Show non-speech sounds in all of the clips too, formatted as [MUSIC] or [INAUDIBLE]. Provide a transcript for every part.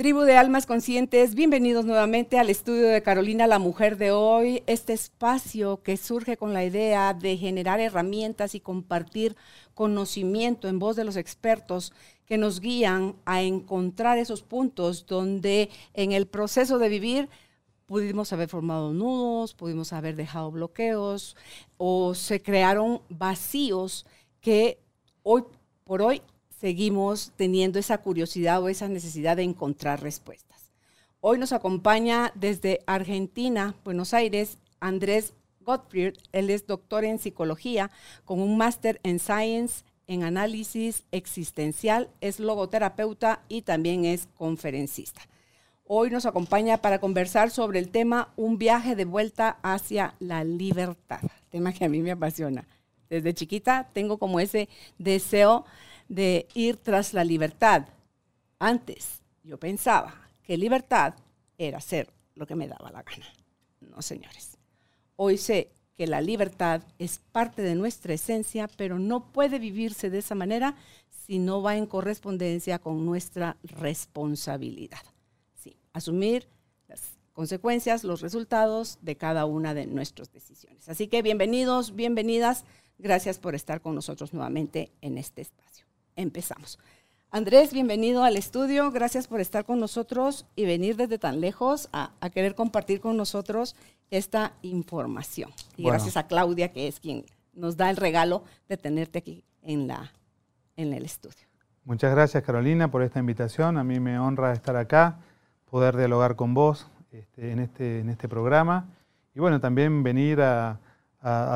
Tribu de Almas Conscientes, bienvenidos nuevamente al estudio de Carolina, la mujer de hoy, este espacio que surge con la idea de generar herramientas y compartir conocimiento en voz de los expertos que nos guían a encontrar esos puntos donde en el proceso de vivir pudimos haber formado nudos, pudimos haber dejado bloqueos o se crearon vacíos que hoy por hoy seguimos teniendo esa curiosidad o esa necesidad de encontrar respuestas. Hoy nos acompaña desde Argentina, Buenos Aires, Andrés Gottfried. Él es doctor en psicología con un máster en science en análisis existencial, es logoterapeuta y también es conferencista. Hoy nos acompaña para conversar sobre el tema Un viaje de vuelta hacia la libertad, tema que a mí me apasiona. Desde chiquita tengo como ese deseo de ir tras la libertad. Antes yo pensaba que libertad era hacer lo que me daba la gana. No, señores. Hoy sé que la libertad es parte de nuestra esencia, pero no puede vivirse de esa manera si no va en correspondencia con nuestra responsabilidad asumir las consecuencias, los resultados de cada una de nuestras decisiones. Así que bienvenidos, bienvenidas. Gracias por estar con nosotros nuevamente en este espacio. Empezamos. Andrés, bienvenido al estudio. Gracias por estar con nosotros y venir desde tan lejos a, querer compartir con nosotros esta información. Y gracias a Claudia, que es quien nos da el regalo de tenerte aquí en, la, en el estudio. Muchas gracias, Carolina, por esta invitación. A mí me honra estar acá poder dialogar con vos este, en, este, en este programa. Y bueno, también venir a,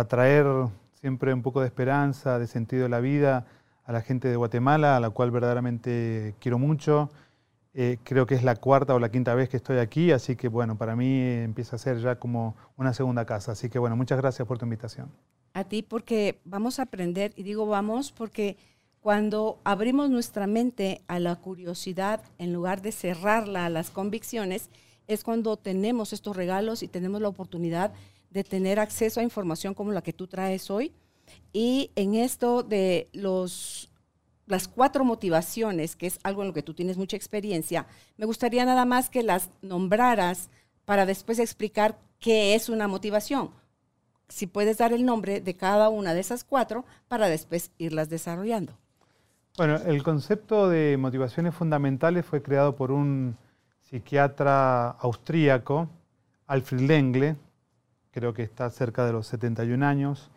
traer siempre un poco de esperanza, de sentido de la vida a la gente de Guatemala, a la cual verdaderamente quiero mucho. Eh, creo que es la cuarta o la quinta vez que estoy aquí, así que bueno, para mí empieza a ser ya como una segunda casa. Así que bueno, muchas gracias por tu invitación. A ti porque vamos a aprender, y digo vamos porque cuando abrimos nuestra mente a la curiosidad en lugar de cerrarla a las convicciones, es cuando tenemos estos regalos y tenemos la oportunidad de tener acceso a información como la que tú traes hoy. Y en esto de los, las cuatro motivaciones, que es algo en lo que tú tienes mucha experiencia, me gustaría nada más que las nombraras para después explicar qué es una motivación. Si puedes dar el nombre de cada una de esas cuatro para después irlas desarrollando. Bueno, el concepto de motivaciones fundamentales fue creado por un psiquiatra austríaco, Alfred Lengle, creo que está cerca de los 71 años.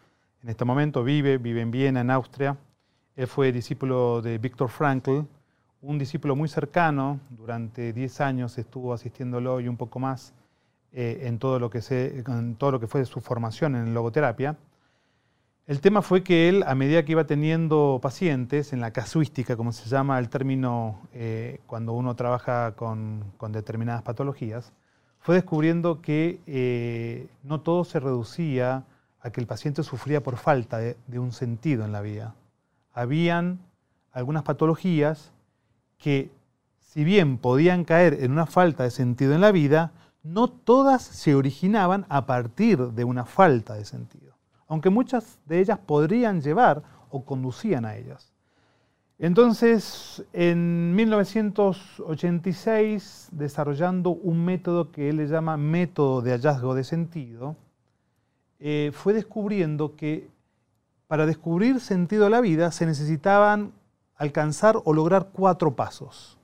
En este momento vive, vive en Viena, en Austria. Él fue discípulo de Viktor Frankl, un discípulo muy cercano, durante 10 años estuvo asistiéndolo y un poco más eh, en, todo lo que en todo lo que fue su formación en logoterapia. El tema fue que él, a medida que iba teniendo pacientes, en la casuística, como se llama el término eh, cuando uno trabaja con, determinadas patologías, fue descubriendo que eh, no todo se reducía a que el paciente sufría por falta de, un sentido en la vida. Habían algunas patologías que, si bien podían caer en una falta de sentido en la vida, no todas se originaban a partir de una falta de sentido aunque muchas de ellas podrían llevar o conducían a ellas. Entonces, en 1986, desarrollando un método que él le llama método de hallazgo de sentido, eh, fue descubriendo que para descubrir sentido a la vida se necesitaban alcanzar o lograr cuatro pasos.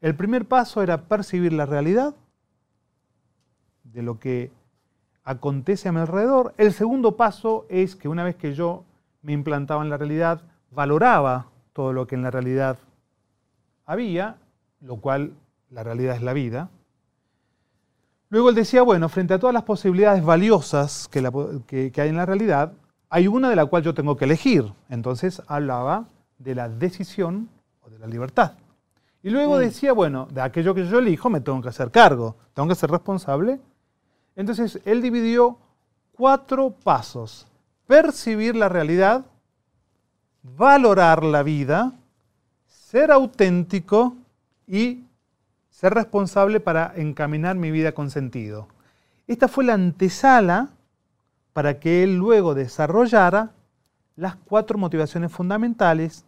El primer paso era percibir la realidad de lo que acontece a mi alrededor. El segundo paso es que una vez que yo me implantaba en la realidad, valoraba todo lo que en la realidad había, lo cual la realidad es la vida. Luego él decía, bueno, frente a todas las posibilidades valiosas que, hay en la realidad, hay una de la cual yo tengo que elegir. Entonces hablaba de la decisión o de la libertad. Y luego mm. decía, bueno, de aquello que yo elijo me tengo que hacer cargo, tengo que ser responsable. Entonces él dividió cuatro pasos. Percibir la realidad, valorar la vida, ser auténtico y ser responsable para encaminar mi vida con sentido. Esta fue la antesala para que él luego desarrollara las cuatro motivaciones fundamentales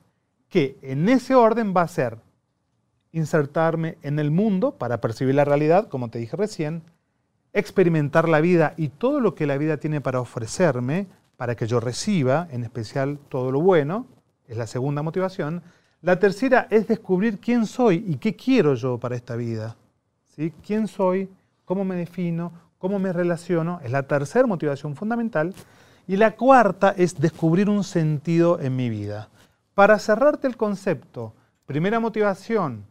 que en ese orden va a ser insertarme en el mundo para percibir la realidad, como te dije recién, experimentar la vida y todo lo que la vida tiene para ofrecerme, para que yo reciba, en especial todo lo bueno, es la segunda motivación, la tercera es descubrir quién soy y qué quiero yo para esta vida. ¿Sí? ¿Quién soy? ¿Cómo me defino? ¿Cómo me relaciono? Es la tercera motivación fundamental. Y la cuarta es descubrir un sentido en mi vida. Para cerrarte el concepto, primera motivación,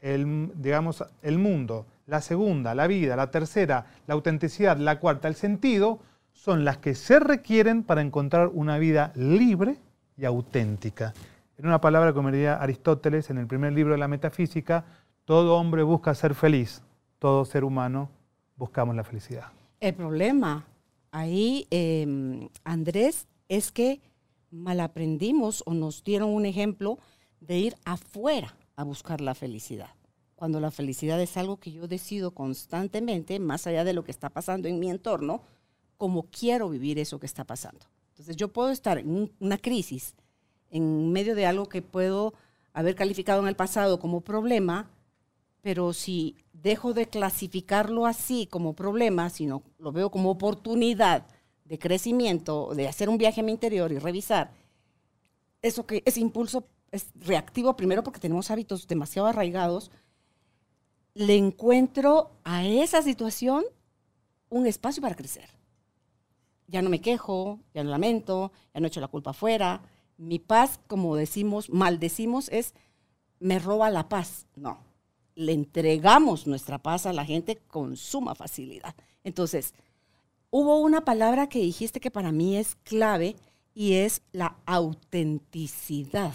el, digamos, el mundo. La segunda, la vida. La tercera, la autenticidad. La cuarta, el sentido, son las que se requieren para encontrar una vida libre y auténtica. En una palabra, como diría Aristóteles en el primer libro de la Metafísica, todo hombre busca ser feliz, todo ser humano buscamos la felicidad. El problema ahí, em, Andrés, es que mal aprendimos o nos dieron un ejemplo de ir afuera a buscar la felicidad. Cuando la felicidad es algo que yo decido constantemente, más allá de lo que está pasando en mi entorno, como quiero vivir eso que está pasando. Entonces yo puedo estar en una crisis en medio de algo que puedo haber calificado en el pasado como problema, pero si dejo de clasificarlo así como problema, sino lo veo como oportunidad de crecimiento, de hacer un viaje a mi interior y revisar, eso que ese impulso es reactivo primero porque tenemos hábitos demasiado arraigados, le encuentro a esa situación un espacio para crecer. Ya no me quejo, ya no lamento, ya no echo la culpa afuera, mi paz, como decimos, maldecimos, es me roba la paz. No, le entregamos nuestra paz a la gente con suma facilidad. Entonces, hubo una palabra que dijiste que para mí es clave y es la autenticidad.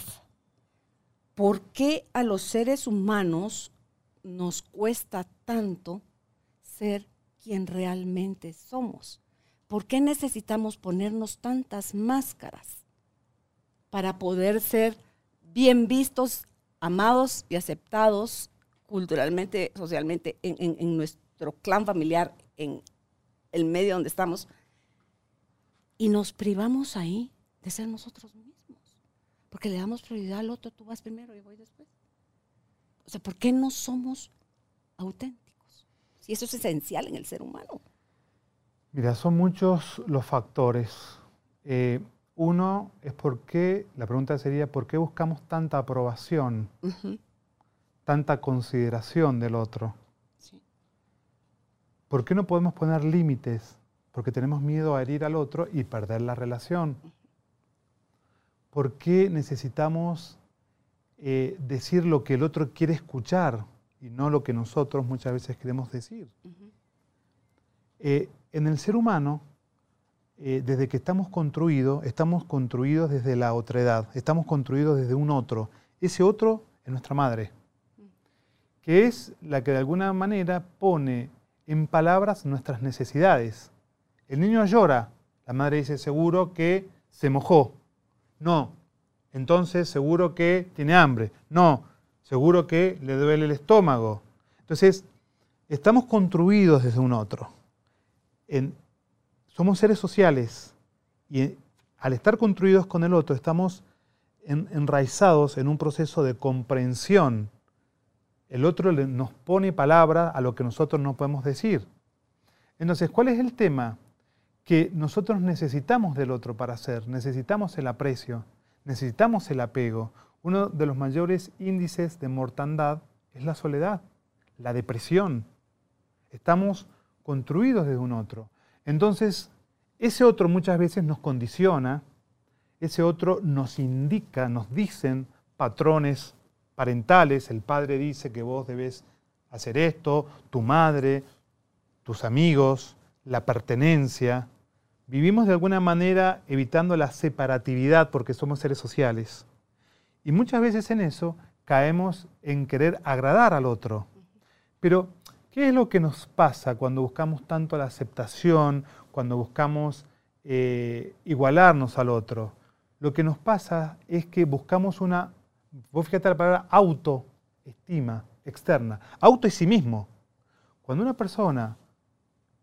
¿Por qué a los seres humanos nos cuesta tanto ser quien realmente somos? ¿Por qué necesitamos ponernos tantas máscaras? Para poder ser bien vistos, amados y aceptados culturalmente, socialmente, en, nuestro clan familiar, en el medio donde estamos. Y nos privamos ahí de ser nosotros mismos. Porque le damos prioridad al otro, tú vas primero y voy después. O sea, ¿por qué no somos auténticos? Si eso es esencial en el ser humano. Mira, son muchos los factores. Eh, uno es por qué, la pregunta sería, ¿por qué buscamos tanta aprobación, tanta consideración del otro? ¿Por qué no podemos poner límites? Porque tenemos miedo a herir al otro y perder la relación. ¿Por qué necesitamos eh, decir lo que el otro quiere escuchar y no lo que nosotros muchas veces queremos decir? Eh, en el ser humano, eh, desde que estamos construidos, estamos construidos desde la otredad, estamos construidos desde un otro. Ese otro es nuestra madre, que es la que de alguna manera pone en palabras nuestras necesidades. El niño llora, la madre dice seguro que se mojó. No, entonces seguro que tiene hambre. No, seguro que le duele el estómago. Entonces, estamos construidos desde un otro. En, somos seres sociales y al estar construidos con el otro estamos enraizados en un proceso de comprensión. El otro nos pone palabra a lo que nosotros no podemos decir. Entonces, ¿cuál es el tema? Que nosotros necesitamos del otro para ser, necesitamos el aprecio, necesitamos el apego. Uno de los mayores índices de mortandad es la soledad, la depresión. Estamos construidos desde un otro. Entonces, ese otro muchas veces nos condiciona, ese otro nos indica, nos dicen patrones parentales, el padre dice que vos debes hacer esto, tu madre, tus amigos, la pertenencia. Vivimos de alguna manera evitando la separatividad porque somos seres sociales. Y muchas veces en eso caemos en querer agradar al otro. Pero, ¿qué es lo que nos pasa cuando buscamos tanto la aceptación, cuando buscamos eh, igualarnos al otro? Lo que nos pasa es que buscamos una, vos fíjate la palabra autoestima externa, auto y sí mismo. Cuando una persona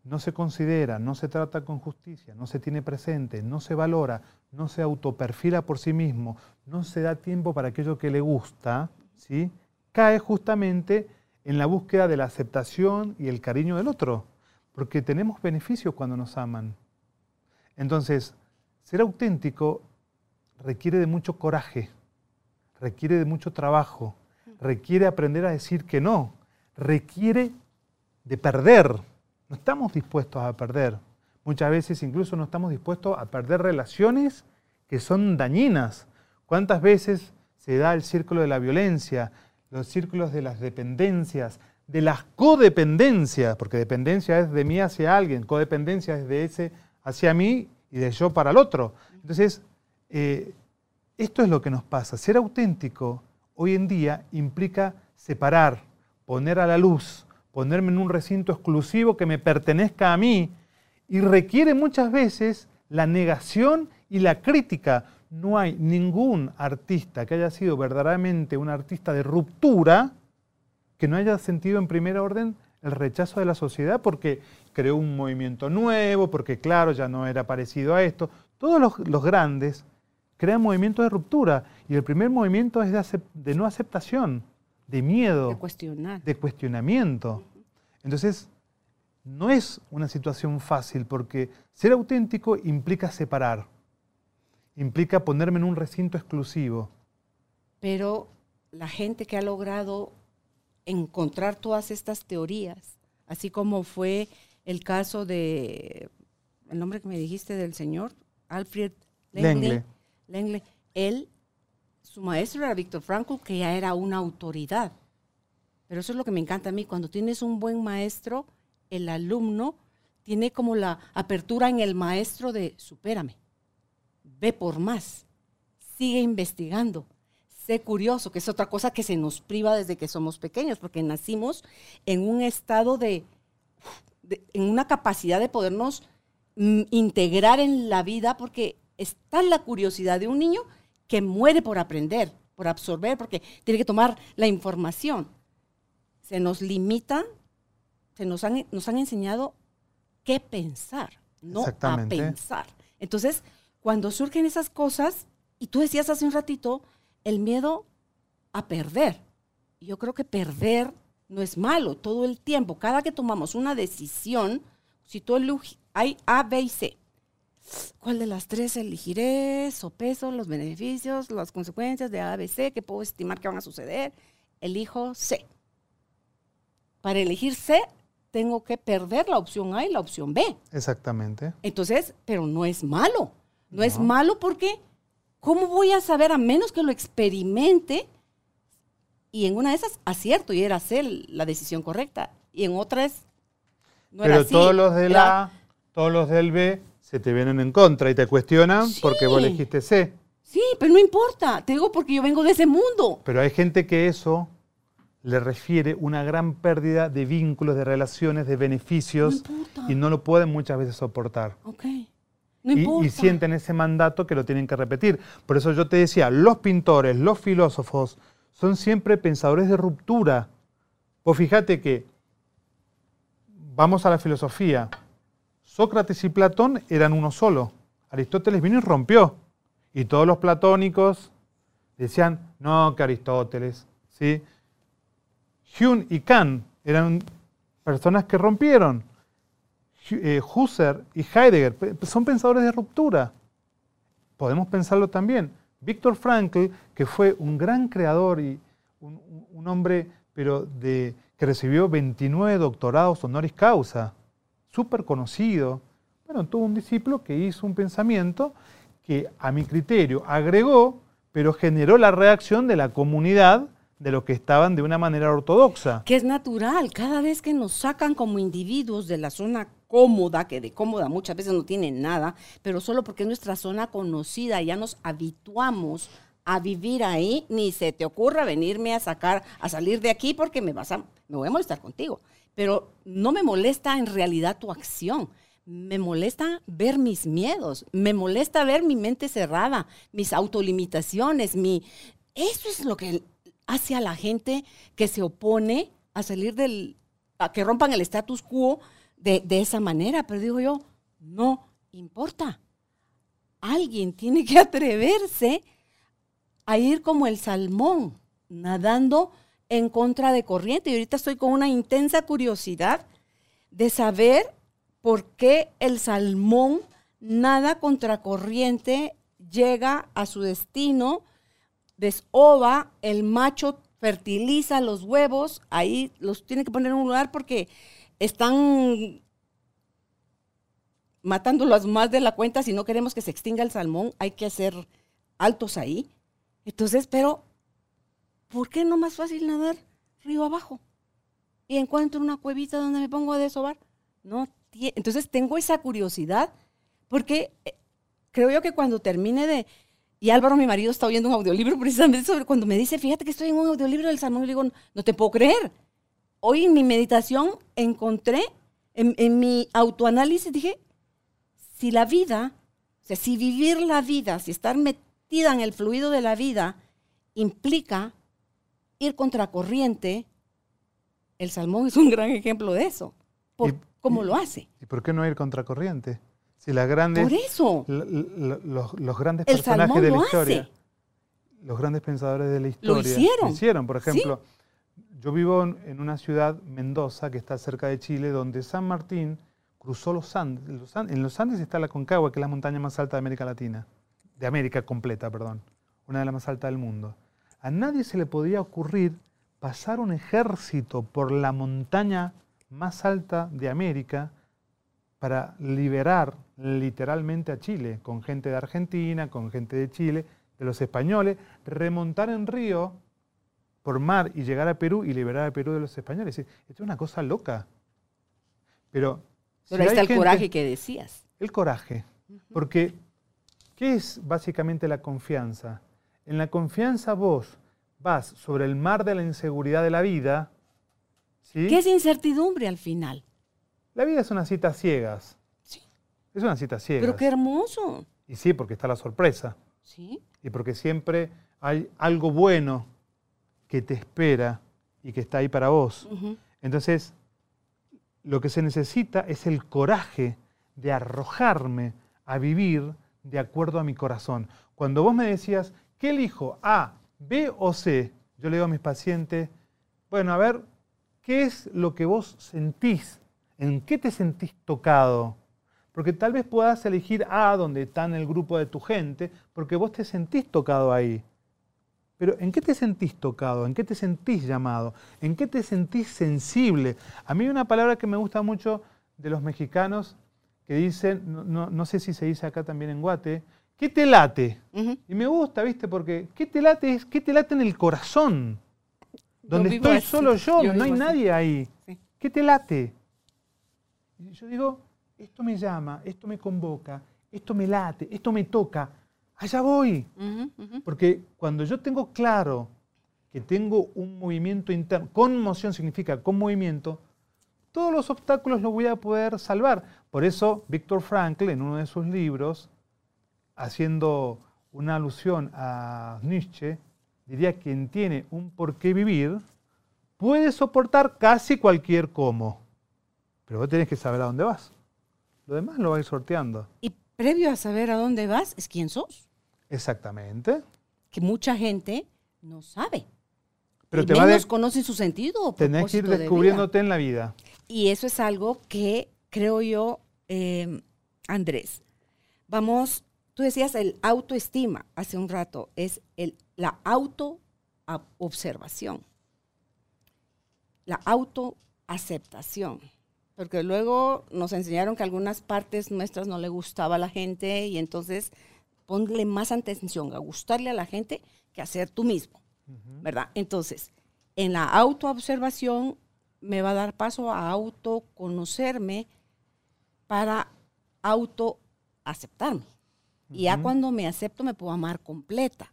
no se considera, no se trata con justicia, no se tiene presente, no se valora, no se autoperfila por sí mismo, no se da tiempo para aquello que le gusta, ¿sí? cae justamente en la búsqueda de la aceptación y el cariño del otro, porque tenemos beneficios cuando nos aman. Entonces, ser auténtico requiere de mucho coraje, requiere de mucho trabajo, requiere aprender a decir que no, requiere de perder. No estamos dispuestos a perder. Muchas veces incluso no estamos dispuestos a perder relaciones que son dañinas. ¿Cuántas veces se da el círculo de la violencia, los círculos de las dependencias, de las codependencias, porque dependencia es de mí hacia alguien, codependencia es de ese hacia mí y de yo para el otro. Entonces, eh, esto es lo que nos pasa. Ser auténtico hoy en día implica separar, poner a la luz, ponerme en un recinto exclusivo que me pertenezca a mí y requiere muchas veces la negación y la crítica. No hay ningún artista que haya sido verdaderamente un artista de ruptura que no haya sentido en primer orden el rechazo de la sociedad porque creó un movimiento nuevo, porque claro, ya no era parecido a esto. Todos los, grandes crean movimientos de ruptura y el primer movimiento es de, de no aceptación, de miedo, de, cuestionar. de cuestionamiento. Entonces, no es una situación fácil porque ser auténtico implica separar, implica ponerme en un recinto exclusivo. Pero la gente que ha logrado encontrar todas estas teorías, así como fue el caso de, el nombre que me dijiste del señor, Alfred Lengle, Lengle él, su maestro era Víctor Frankl, que ya era una autoridad. Pero eso es lo que me encanta a mí, cuando tienes un buen maestro, el alumno tiene como la apertura en el maestro de supérame, ve por más, sigue investigando, sé curioso, que es otra cosa que se nos priva desde que somos pequeños, porque nacimos en un estado de, en una capacidad de podernos mm, integrar en la vida, porque está la curiosidad de un niño que muere por aprender, por absorber, porque tiene que tomar la información. Se nos limita se nos han, nos han enseñado qué pensar, no a pensar. Entonces, cuando surgen esas cosas, y tú decías hace un ratito, el miedo a perder. Yo creo que perder no es malo todo el tiempo. Cada que tomamos una decisión, si tú hay A, B y C. ¿Cuál de las tres elegiré? Sopeso los beneficios, las consecuencias de A, B, C, que puedo estimar que van a suceder. Elijo C. Para elegir C, tengo que perder la opción A y la opción B. Exactamente. Entonces, pero no es malo. No, es malo porque, ¿cómo voy a saber a menos que lo experimente? Y en una de esas acierto y era C la decisión correcta. Y en otras no pero era así. todos los de la todos los del B se te vienen en contra y te cuestionan porque vos elegiste C. Sí, pero no importa. Te digo porque yo vengo de ese mundo. Pero hay gente que eso le refiere una gran pérdida de vínculos, de relaciones, de beneficios y no lo pueden muchas veces soportar. Y, sienten ese mandato que lo tienen que repetir. Por eso yo te decía, los pintores, los filósofos son siempre pensadores de ruptura. Pues fíjate que vamos a la filosofía. Sócrates y Platón eran uno solo. Aristóteles vino y rompió. Y todos los platónicos decían, no, que Aristóteles, ¿sí? Hume y Kant eran personas que rompieron. Eh, Husserl y Heidegger son pensadores de ruptura. Podemos pensarlo también. Víctor Frankl, que fue un gran creador y un, hombre pero que recibió 29 doctorados honoris causa, súper conocido, Bueno, tuvo un discípulo que hizo un pensamiento que a mi criterio agregó, pero generó la reacción de la comunidad de los que estaban de una manera ortodoxa. Que es natural, cada vez que nos sacan como individuos de la zona cómoda, que de cómoda muchas veces no tiene nada, pero solo porque es nuestra zona conocida, ya nos habituamos a vivir ahí, ni se te ocurra venirme a sacar, a salir de aquí porque me vas a, me voy a molestar contigo. Pero no me molesta en realidad tu acción. Me molesta ver mis miedos, me molesta ver mi mente cerrada, mis autolimitaciones, mi... Eso es lo que hace a la gente que se opone a salir del... a que rompan el status quo de, de esa manera. Pero digo yo, no importa. Alguien tiene que [LAUGHS] atreverse a ir como el salmón, nadando en contra de corriente. Y ahorita estoy con una intensa curiosidad de saber por qué el salmón nada contra corriente, llega a su destino, desova, el macho fertiliza los huevos, ahí los tiene que poner en un lugar porque están matándolos más de la cuenta. Si no queremos que se extinga el salmón, hay que hacer altos ahí. Entonces, pero, ¿por qué no más fácil nadar río abajo? Y encuentro una cuevita donde me pongo a desovar. No, entonces tengo esa curiosidad porque eh, creo yo que cuando termine de, y Álvaro, mi marido, está oyendo un audiolibro precisamente sobre cuando me dice, fíjate que estoy en un audiolibro del salmón, y digo, no te puedo creer. Hoy en mi meditación encontré, en, en mi autoanálisis dije, si la vida, o sea, si vivir la vida, si estar metida en el fluido de la vida implica ir contracorriente, el salmón es un gran ejemplo de eso. ¿Por, ¿Cómo lo hace? ¿Y por qué no ir contracorriente? Si las grandes, Por eso. los, los, grandes personajes de la historia, los grandes pensadores de la historia, lo hicieron. Lo hicieron. Por ejemplo, yo vivo en, una ciudad, Mendoza, que está cerca de Chile, donde San Martín cruzó los Andes. En los Andes está la Concagua, que es la montaña más alta de América Latina, de América completa, perdón, una de las más altas del mundo. A nadie se le podía ocurrir pasar un ejército por la montaña más alta de América para liberar literalmente a Chile, con gente de Argentina, con gente de Chile, de los españoles, remontar en río por mar y llegar a Perú y liberar a Perú de los españoles. Esto es una cosa loca. Pero, Pero ahí está el coraje que decías. El coraje. Porque, ¿qué es básicamente la confianza? En la confianza vos vas sobre el mar de la inseguridad de la vida. ¿sí? ¿Qué es incertidumbre al final? La vida es una cita ciegas. Sí. Es una cita ciegas. Pero qué hermoso. Y sí, porque está la sorpresa. Sí. Y porque siempre hay algo bueno que te espera y que está ahí para vos. Entonces, lo que se necesita es el coraje de arrojarme a vivir de acuerdo a mi corazón. Cuando vos me decías, ¿qué elijo? A, B o C, yo le digo a mis pacientes, bueno, a ver, ¿qué es lo que vos sentís? ¿En qué te sentís tocado? Porque tal vez puedas elegir A, donde está en el grupo de tu gente, porque vos te sentís tocado ahí. Pero ¿en qué te sentís tocado? ¿En qué te sentís llamado? ¿En qué te sentís sensible? A mí hay una palabra que me gusta mucho de los mexicanos que dicen, no, sé si se dice acá también en Guate, ¿qué te late? Y me gusta, ¿viste? Porque ¿qué te late? Es ¿qué te late en el corazón? Donde estoy solo yo, no hay nadie ahí. ¿Qué te late? Y yo digo, esto me llama, esto me convoca, esto me late, esto me toca, allá voy. Porque cuando yo tengo claro que tengo un movimiento interno, conmoción significa con movimiento, todos los obstáculos los voy a poder salvar. Por eso Víctor Frankl, en uno de sus libros, haciendo una alusión a Nietzsche, diría que quien tiene un por qué vivir puede soportar casi cualquier cómo. Pero vos tenés que saber a dónde vas. Lo demás lo vais sorteando. Y previo a saber a dónde vas, es quién sos. Exactamente. Que mucha gente no sabe. Pero y te menos conoce su sentido. Tenés que ir descubriéndote en la vida. Y eso es algo que creo yo, eh, Andrés, vamos, tú decías el autoestima hace un rato, es el, la autoobservación, la autoaceptación porque luego nos enseñaron que algunas partes nuestras no le gustaba a la gente y entonces ponle más atención a gustarle a la gente que a ser tú mismo, ¿verdad? Entonces, en la autoobservación me va a dar paso a autoconocerme para autoaceptarme. Y ya cuando me acepto me puedo amar completa.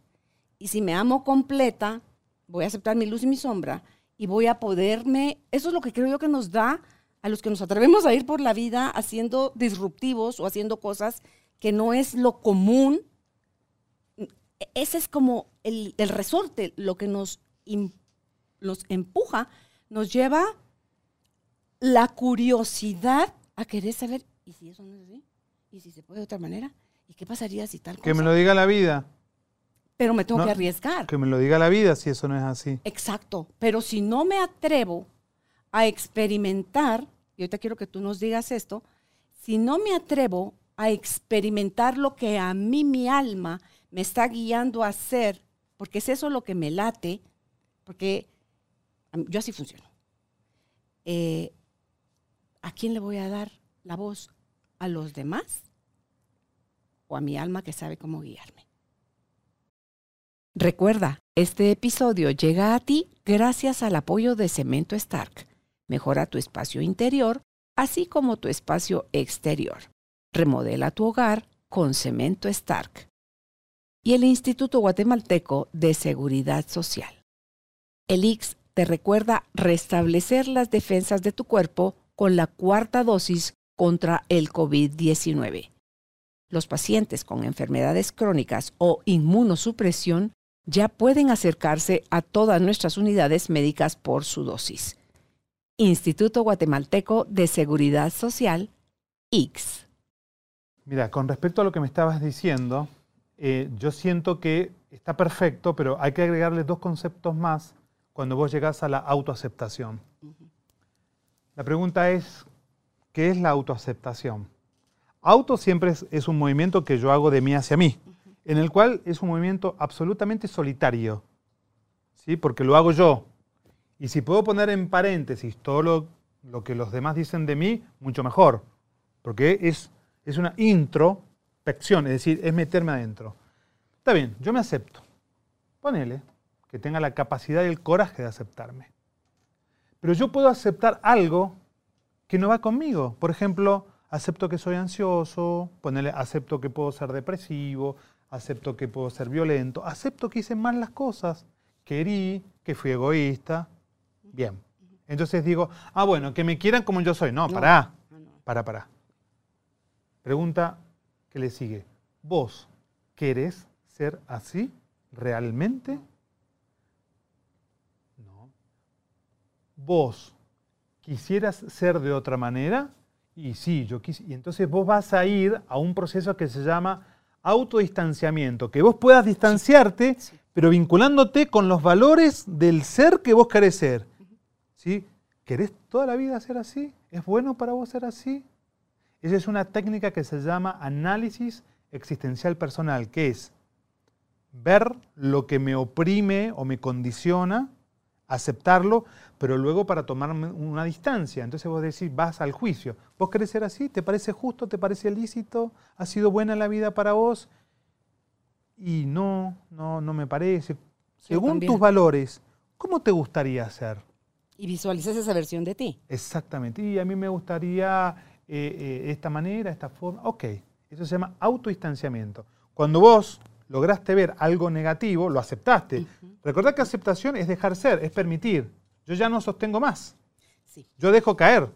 Y si me amo completa, voy a aceptar mi luz y mi sombra y voy a poderme, eso es lo que creo yo que nos da a los que nos atrevemos a ir por la vida haciendo disruptivos o haciendo cosas que no es lo común. Ese es como el, resorte, lo que nos, nos empuja, nos lleva la curiosidad a querer saber, ¿y si eso no es así? ¿Y si se puede de otra manera? ¿Y qué pasaría si tal cosa? Que me lo diga la vida. Pero me tengo que arriesgar. Que me lo diga la vida si eso no es así. Exacto. Pero si no me atrevo a experimentar, y ahorita quiero que tú nos digas esto, si no me atrevo a experimentar lo que a mí mi alma me está guiando a hacer, porque es eso lo que me late, porque yo así funciono. Eh, ¿A quién le voy a dar la voz? ¿A los demás? ¿O a mi alma que sabe cómo guiarme? Recuerda, este episodio llega a ti gracias al apoyo de Cemento Stark. Mejora tu espacio interior, así como tu espacio exterior. Remodela tu hogar con Cemento Stark. Y el Instituto Guatemalteco de Seguridad Social. El IX te recuerda restablecer las defensas de tu cuerpo con la cuarta dosis contra el COVID-19. Los pacientes con enfermedades crónicas o inmunosupresión ya pueden acercarse a todas nuestras unidades médicas por su dosis. Instituto Guatemalteco de Seguridad Social, X. Mira, con respecto a lo que me estabas diciendo, eh, yo siento que está perfecto, pero hay que agregarle dos conceptos más cuando vos llegás a la autoaceptación. La pregunta es, ¿qué es la autoaceptación? Auto siempre es un movimiento que yo hago de mí hacia mí en el cual es un movimiento absolutamente solitario, ¿sí? porque lo hago yo. Y si puedo poner en paréntesis todo lo, que los demás dicen de mí, mucho mejor, porque es, es una introspección, es decir, es meterme adentro. Está bien, yo me acepto. Ponele que tenga la capacidad y el coraje de aceptarme. Pero yo puedo aceptar algo que no va conmigo. Por ejemplo, acepto que soy ansioso, ponele, acepto que puedo ser depresivo, acepto que puedo ser violento, acepto que hice mal las cosas, que herí, que fui egoísta. Bien. Entonces digo, ah, bueno, que me quieran como yo soy. No, pará. Para, para. Pregunta que le sigue. ¿Vos querés ser así realmente? No. ¿Vos quisieras ser de otra manera? Y sí, yo quise. Y entonces vos vas a ir a un proceso que se llama autodistanciamiento, que vos puedas distanciarte, pero vinculándote con los valores del ser que vos querés ser. ¿Sí? ¿Querés toda la vida ser así? ¿Es bueno para vos ser así? Esa es una técnica que se llama análisis existencial personal, que es ver lo que me oprime o me condiciona, aceptarlo, pero luego para tomarme una distancia. Entonces vos decís, vas al juicio. ¿Vos querés ser así? ¿Te parece justo? ¿Te parece lícito? ¿Ha sido buena la vida para vos? Y no, no, no me parece. Según tus valores, ¿cómo te gustaría ser? Y visualizas esa versión de ti. Exactamente. Y a mí me gustaría eh, eh, esta manera, esta forma. Ok, eso se llama autodistanciamiento. Cuando vos lograste ver algo negativo, lo aceptaste. Recordad que aceptación es dejar ser, es permitir. Yo ya no sostengo más. Yo dejo caer.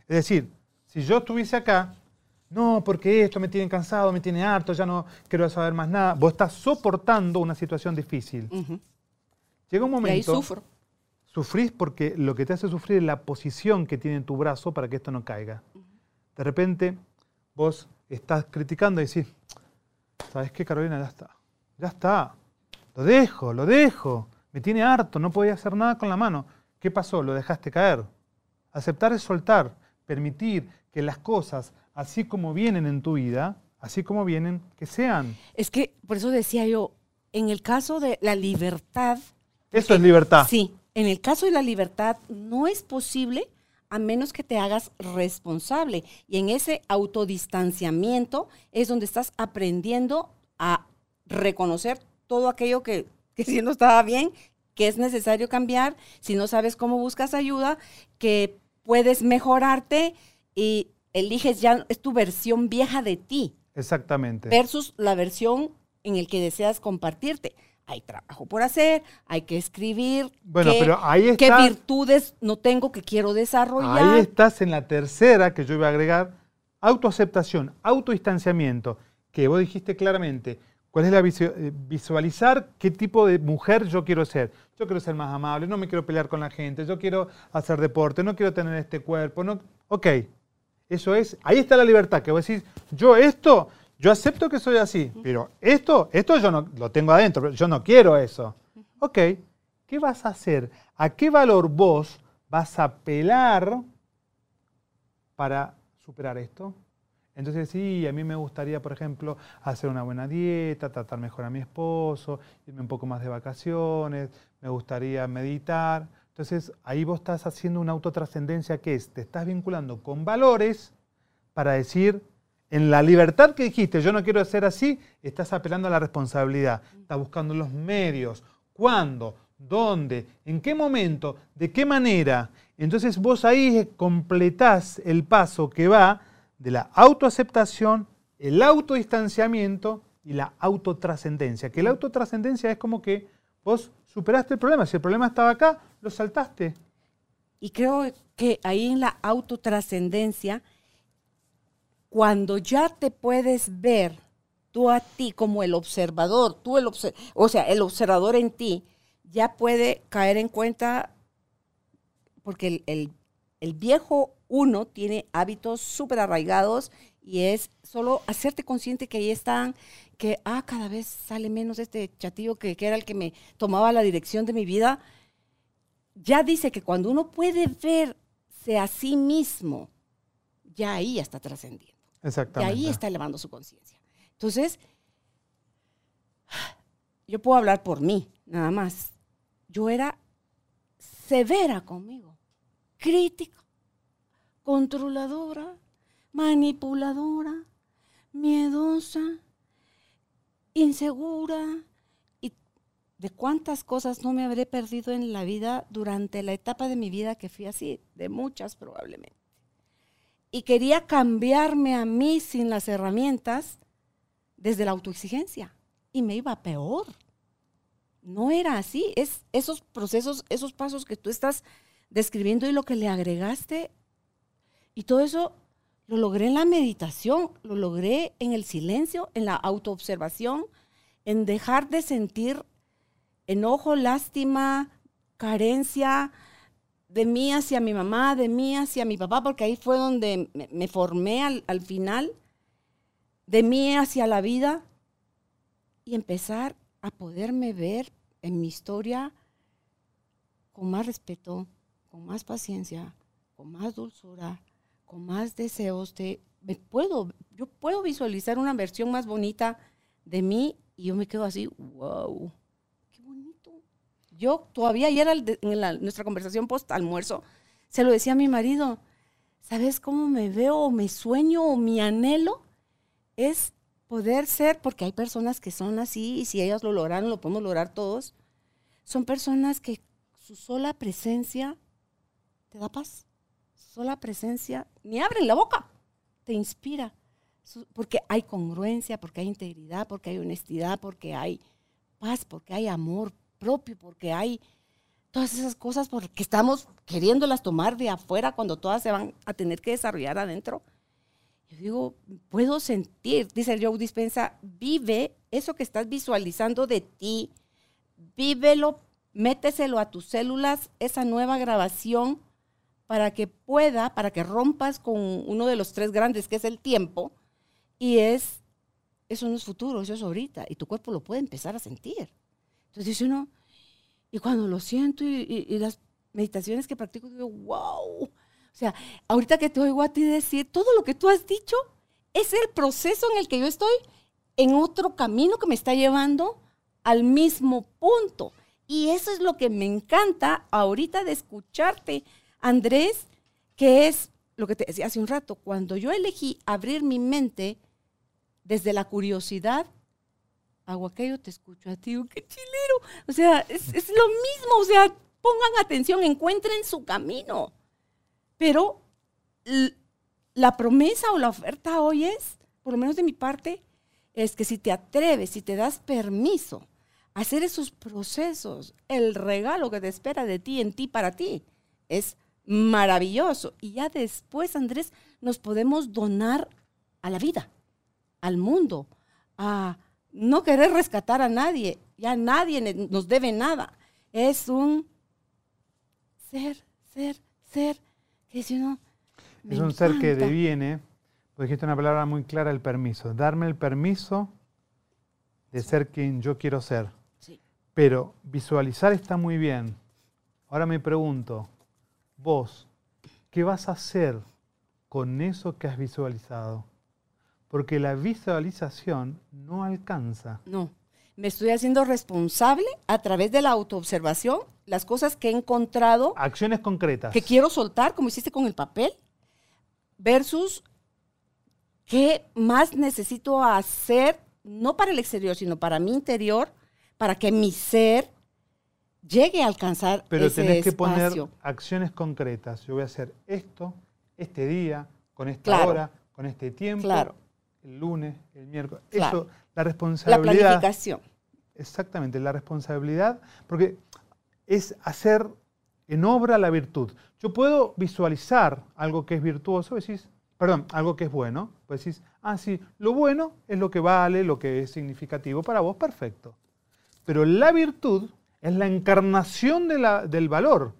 Es decir, si yo estuviese acá, no, porque esto me tiene cansado, me tiene harto, ya no quiero saber más nada. Vos estás soportando una situación difícil. Llega un momento. Y ahí sufro. Sufrís porque lo que te hace sufrir es la posición que tiene en tu brazo para que esto no caiga. De repente, vos estás criticando y decís, ¿sabes qué, Carolina? Ya está. Ya está. Lo dejo, lo dejo. Me tiene harto, no podía hacer nada con la mano. ¿Qué pasó? Lo dejaste caer. Aceptar es soltar, permitir que las cosas, así como vienen en tu vida, así como vienen, que sean. Es que, por eso decía yo, en el caso de la libertad. Eso es libertad. Sí, en el caso de la libertad no es posible a menos que te hagas responsable. Y en ese autodistanciamiento es donde estás aprendiendo a reconocer todo aquello que, que si no estaba bien, que es necesario cambiar, si no sabes cómo buscas ayuda, que puedes mejorarte y eliges ya, es tu versión vieja de ti. Exactamente. Versus la versión en el que deseas compartirte. Hay trabajo por hacer, hay que escribir. Bueno, qué, pero ahí está. ¿Qué virtudes no tengo que quiero desarrollar? Ahí estás en la tercera que yo iba a agregar, autoaceptación, autodistanciamiento, que vos dijiste claramente, ¿cuál es la eh, visualizar qué tipo de mujer yo quiero ser? Yo quiero ser más amable, no me quiero pelear con la gente, yo quiero hacer deporte, no quiero tener este cuerpo, no, ok. Eso es, ahí está la libertad, que vos decís, yo esto, yo acepto que soy así, pero esto, esto yo no lo tengo adentro, yo no quiero eso. Ok, ¿qué vas a hacer? ¿A qué valor vos vas a apelar para superar esto? Entonces, sí, a mí me gustaría, por ejemplo, hacer una buena dieta, tratar mejor a mi esposo, irme un poco más de vacaciones, me gustaría meditar. Entonces, ahí vos estás haciendo una autotrascendencia que es, te estás vinculando con valores para decir, en la libertad que dijiste, yo no quiero ser así, estás apelando a la responsabilidad. Estás buscando los medios. ¿Cuándo? ¿Dónde? ¿En qué momento? ¿De qué manera? Entonces vos ahí completás el paso que va de la autoaceptación, el autodistanciamiento y la autotrascendencia. Que la autotrascendencia es como que vos superaste el problema. Si el problema estaba acá, lo saltaste. Y creo que ahí en la autotrascendencia cuando ya te puedes ver tú a ti como el observador, tú el o sea, el observador en ti, ya puede caer en cuenta, porque el, el viejo uno tiene hábitos súper arraigados y es solo hacerte consciente que ahí están, que, ah, cada vez sale menos este chatillo que, que era el que me tomaba la dirección de mi vida. Ya dice que cuando uno puede verse a sí mismo, ya ahí está trascendiendo. Exactamente. Y ahí está elevando su conciencia. Entonces, yo puedo hablar por mí, nada más. Yo era severa conmigo, crítica, controladora, manipuladora, miedosa, insegura. Y de cuántas cosas no me habré perdido en la vida durante la etapa de mi vida que fui así, de muchas probablemente y quería cambiarme a mí sin las herramientas desde la autoexigencia. Y me iba peor. No era así, es esos procesos, esos pasos que tú estás describiendo y lo que le agregaste. Y todo eso lo logré en la meditación, lo logré en el silencio, en la autoobservación, en dejar de sentir enojo, lástima, carencia, de mí hacia mi mamá, de mí hacia mi papá, porque ahí fue donde me, formé al, final, de mí hacia la vida, y empezar a poderme ver en mi historia con más respeto, con más paciencia, con más dulzura, con más deseos de, me puedo, yo puedo visualizar una versión más bonita de mí y yo me quedo así, wow yo todavía ayer en nuestra conversación post almuerzo, se lo decía a mi marido, ¿sabes cómo me veo me sueño o mi anhelo? Es poder ser, porque hay personas que son así y si ellas lo lograron, lo podemos lograr todos. Son personas que su sola presencia te da paz. Su sola presencia, ni abren la boca, te inspira. Porque hay congruencia, porque hay integridad, porque hay honestidad, porque hay paz, porque hay amor, propio, porque hay todas esas cosas porque estamos queriéndolas tomar de afuera cuando todas se van a tener que desarrollar adentro. Yo digo, puedo sentir, dice Joe Dispensa, vive eso que estás visualizando de ti, vívelo, méteselo a tus células, esa nueva grabación, para que pueda, para que rompas con uno de los tres grandes, que es el tiempo, y es, eso no es futuro, eso es ahorita, y tu cuerpo lo puede empezar a sentir. Entonces uno, y cuando lo siento y, las meditaciones que practico, digo, wow. O sea, ahorita que te oigo a ti decir, todo lo que tú has dicho es el proceso en el que yo estoy en otro camino que me está llevando al mismo punto. Y eso es lo que me encanta ahorita de escucharte, Andrés, que es lo que te decía hace un rato, cuando yo elegí abrir mi mente desde la curiosidad, aquello, te escucho a ti, qué chilero. O sea, es, es lo mismo, o sea, pongan atención, encuentren su camino. Pero la promesa o la oferta hoy es, por lo menos de mi parte, es que si te atreves, si te das permiso a hacer esos procesos, el regalo que te espera de ti, en ti, para ti, es maravilloso. Y ya después, Andrés, nos podemos donar a la vida, al mundo, a no querer rescatar a nadie. Ya nadie nos debe nada. Es un ser, ser, ser, que si uno... Es un ser que deviene, pues dijiste una palabra muy clara, el permiso. Darme el permiso de ser quien yo quiero ser. Sí. Pero visualizar está muy bien. Ahora me pregunto, vos, ¿qué vas a hacer con eso que has visualizado? Porque la visualización no alcanza. No, me estoy haciendo responsable a través de la autoobservación, las cosas que he encontrado. Acciones concretas. Que quiero soltar, como hiciste con el papel, versus qué más necesito hacer, no para el exterior, sino para mi interior, para que mi ser llegue a alcanzar Pero tenés que poner acciones concretas. Yo voy a hacer esto, este día, con esta hora, con este tiempo, el lunes, el miércoles. Eso, la responsabilidad. La planificación. Exactamente, la responsabilidad, porque es hacer en obra la virtud. Yo puedo visualizar algo que es virtuoso, decís, perdón, algo que es bueno, pues decís, ah, sí, lo bueno es lo que vale, lo que es significativo para vos, perfecto. Pero la virtud es la encarnación del valor.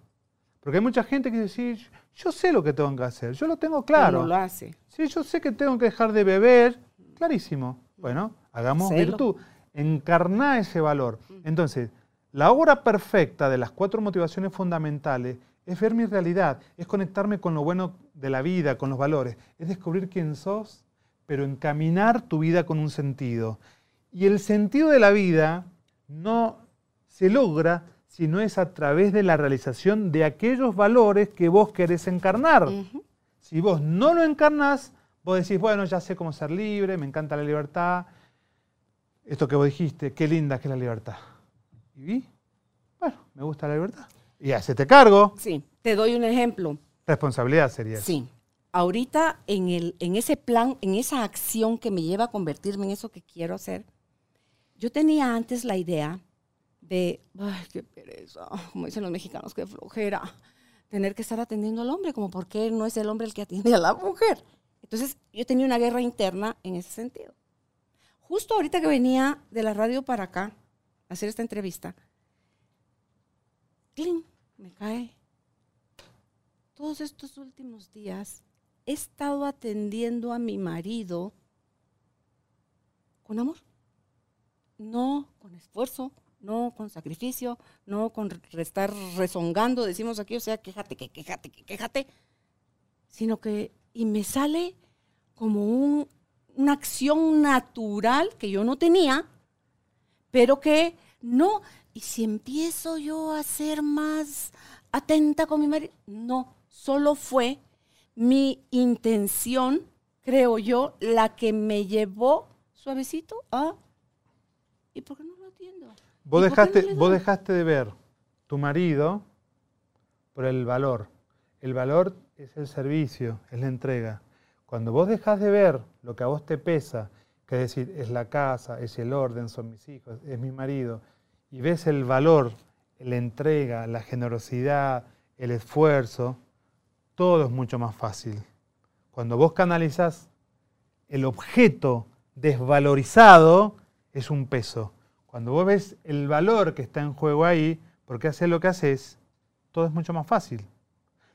Porque hay mucha gente que dice, sí, yo sé lo que tengo que hacer, yo lo tengo claro. No lo hace. Sí, yo sé que tengo que dejar de beber, clarísimo. Bueno, hagamos virtud, encarná ese valor. Entonces, la obra perfecta de las cuatro motivaciones fundamentales es ver mi realidad, es conectarme con lo bueno de la vida, con los valores, es descubrir quién sos, pero encaminar tu vida con un sentido. Y el sentido de la vida no se logra si no es a través de la realización de aquellos valores que vos querés encarnar. Si vos no lo encarnás, vos decís, bueno, ya sé cómo ser libre, me encanta la libertad. Esto que vos dijiste, qué linda que es la libertad. Y bueno, me gusta la libertad. Y hacete cargo. Sí, te doy un ejemplo. Responsabilidad sería. Sí. Ahorita en, el, en ese plan, en esa acción que me lleva a convertirme en eso que quiero hacer, yo tenía antes la idea de, ay, qué pereza, como dicen los mexicanos, qué flojera, tener que estar atendiendo al hombre, como por qué no es el hombre el que atiende a la mujer. Entonces, yo tenía una guerra interna en ese sentido. Justo ahorita que venía de la radio para acá a hacer esta entrevista, ¡cling! me cae. Todos estos últimos días he estado atendiendo a mi marido con amor, no con esfuerzo, no con sacrificio, no con estar rezongando, decimos aquí, o sea, quéjate, que quéjate, que quéjate, sino que, y me sale como un, una acción natural que yo no tenía, pero que no, y si empiezo yo a ser más atenta con mi marido, no, solo fue mi intención, creo yo, la que me llevó suavecito a, ¿y por qué no? Vos dejaste, vos dejaste de ver tu marido por el valor. El valor es el servicio, es la entrega. Cuando vos dejas de ver lo que a vos te pesa, que es decir, es la casa, es el orden, son mis hijos, es mi marido, y ves el valor, la entrega, la generosidad, el esfuerzo, todo es mucho más fácil. Cuando vos canalizás el objeto desvalorizado, es un peso. Cuando vos ves el valor que está en juego ahí, porque haces lo que haces, todo es mucho más fácil.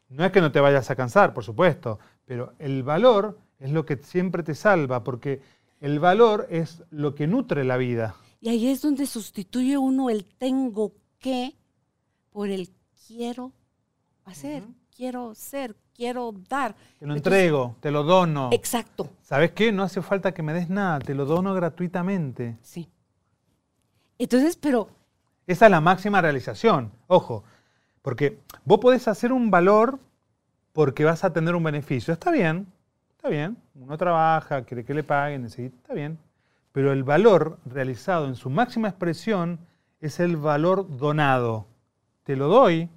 No es que no te vayas a cansar, por supuesto, pero el valor es lo que siempre te salva, porque el valor es lo que nutre la vida. Y ahí es donde sustituye uno el tengo que por el quiero hacer, quiero ser, quiero dar. Te lo entrego, te lo dono. Exacto. ¿Sabes qué? No hace falta que me des nada, te lo dono gratuitamente. Sí. Entonces, pero... Esa es la máxima realización, ojo, porque vos podés hacer un valor porque vas a tener un beneficio. Está bien, está bien. Uno trabaja, quiere que le paguen, está bien. Pero el valor realizado en su máxima expresión es el valor donado. Te lo doy